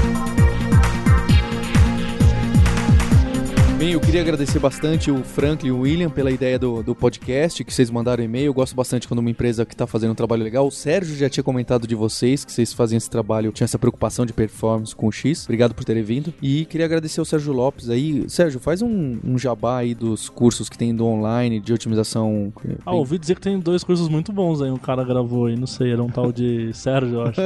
Bem, eu queria agradecer bastante o Franklin e o William pela ideia do, do podcast, que vocês mandaram e-mail. Eu gosto bastante quando uma empresa que tá fazendo um trabalho legal. O Sérgio já tinha comentado de vocês, que vocês faziam esse trabalho, tinha essa preocupação de performance com o X. Obrigado por terem vindo. E queria agradecer ao Sérgio Lopes aí. Sérgio, faz um, um jabá aí dos cursos que tem do online, de otimização. Ah, ouvi dizer que tem dois cursos muito bons aí, um cara gravou aí, não sei, era um tal de Sérgio, eu acho.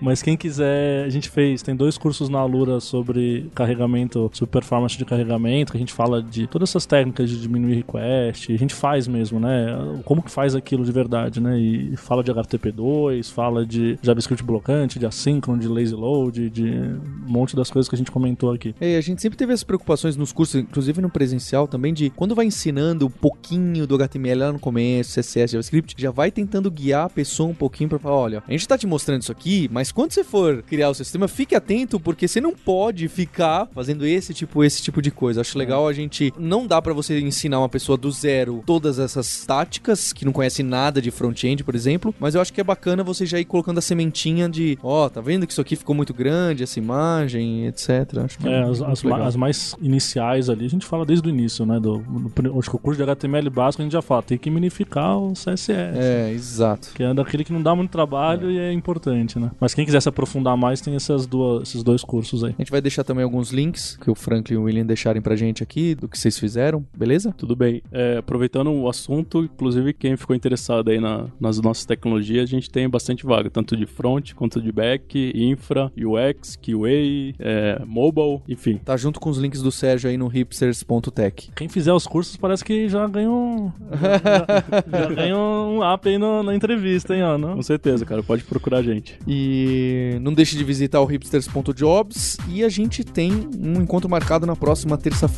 Mas quem quiser, a gente fez, tem dois cursos na Alura sobre carregamento, sobre performance de carregamento, que a gente fala de todas essas técnicas de diminuir request, a gente faz mesmo, né? Como que faz aquilo de verdade, né? E fala de HTTP2, fala de JavaScript blocante, de assíncrono, de lazy load, de um monte das coisas que a gente comentou aqui. É, a gente sempre teve essas preocupações nos cursos, inclusive no presencial também, de quando vai ensinando um pouquinho do HTML lá no começo, CSS, JavaScript, já vai tentando guiar a pessoa um pouquinho pra falar, olha, a gente tá te mostrando isso aqui, mas quando você for criar o sistema, fique atento, porque você não pode ficar fazendo esse tipo, esse tipo de coisa. Acho legal a gente, não dá pra você ensinar uma pessoa do zero todas essas táticas, que não conhece nada de front-end, por exemplo, mas eu acho que é bacana você já ir colocando a sementinha de, ó, tá vendo que isso aqui ficou muito grande, essa imagem, etc. Acho que É, as, muito as, ma- as mais iniciais ali, a gente fala desde o início, né? Do, do- acho que o curso de HTML básico a gente já fala, tem que minificar o CSS. É, exato. Que é daquele que não dá muito trabalho e é importante, né? Mas quem quiser se aprofundar mais, tem essas duas, esses dois cursos aí. A gente vai deixar também alguns links que o Franklin e o William deixarem pra gente aqui, do que vocês fizeram, beleza? Tudo bem. É, aproveitando o assunto, inclusive quem ficou interessado aí na- nas nossas tecnologias, a gente tem bastante vaga, tanto de front quanto de back, infra, UX, QA, é, mobile, enfim. Tá junto com os links do Sérgio aí no hipsters.tech. Quem fizer os cursos parece que já ganhou. Já, já ganhou um app aí no- na entrevista, hein. Não? Com certeza, cara, pode procurar a gente. E não deixe de visitar o hipsters.jobs e a gente tem um encontro marcado na próxima terça-feira.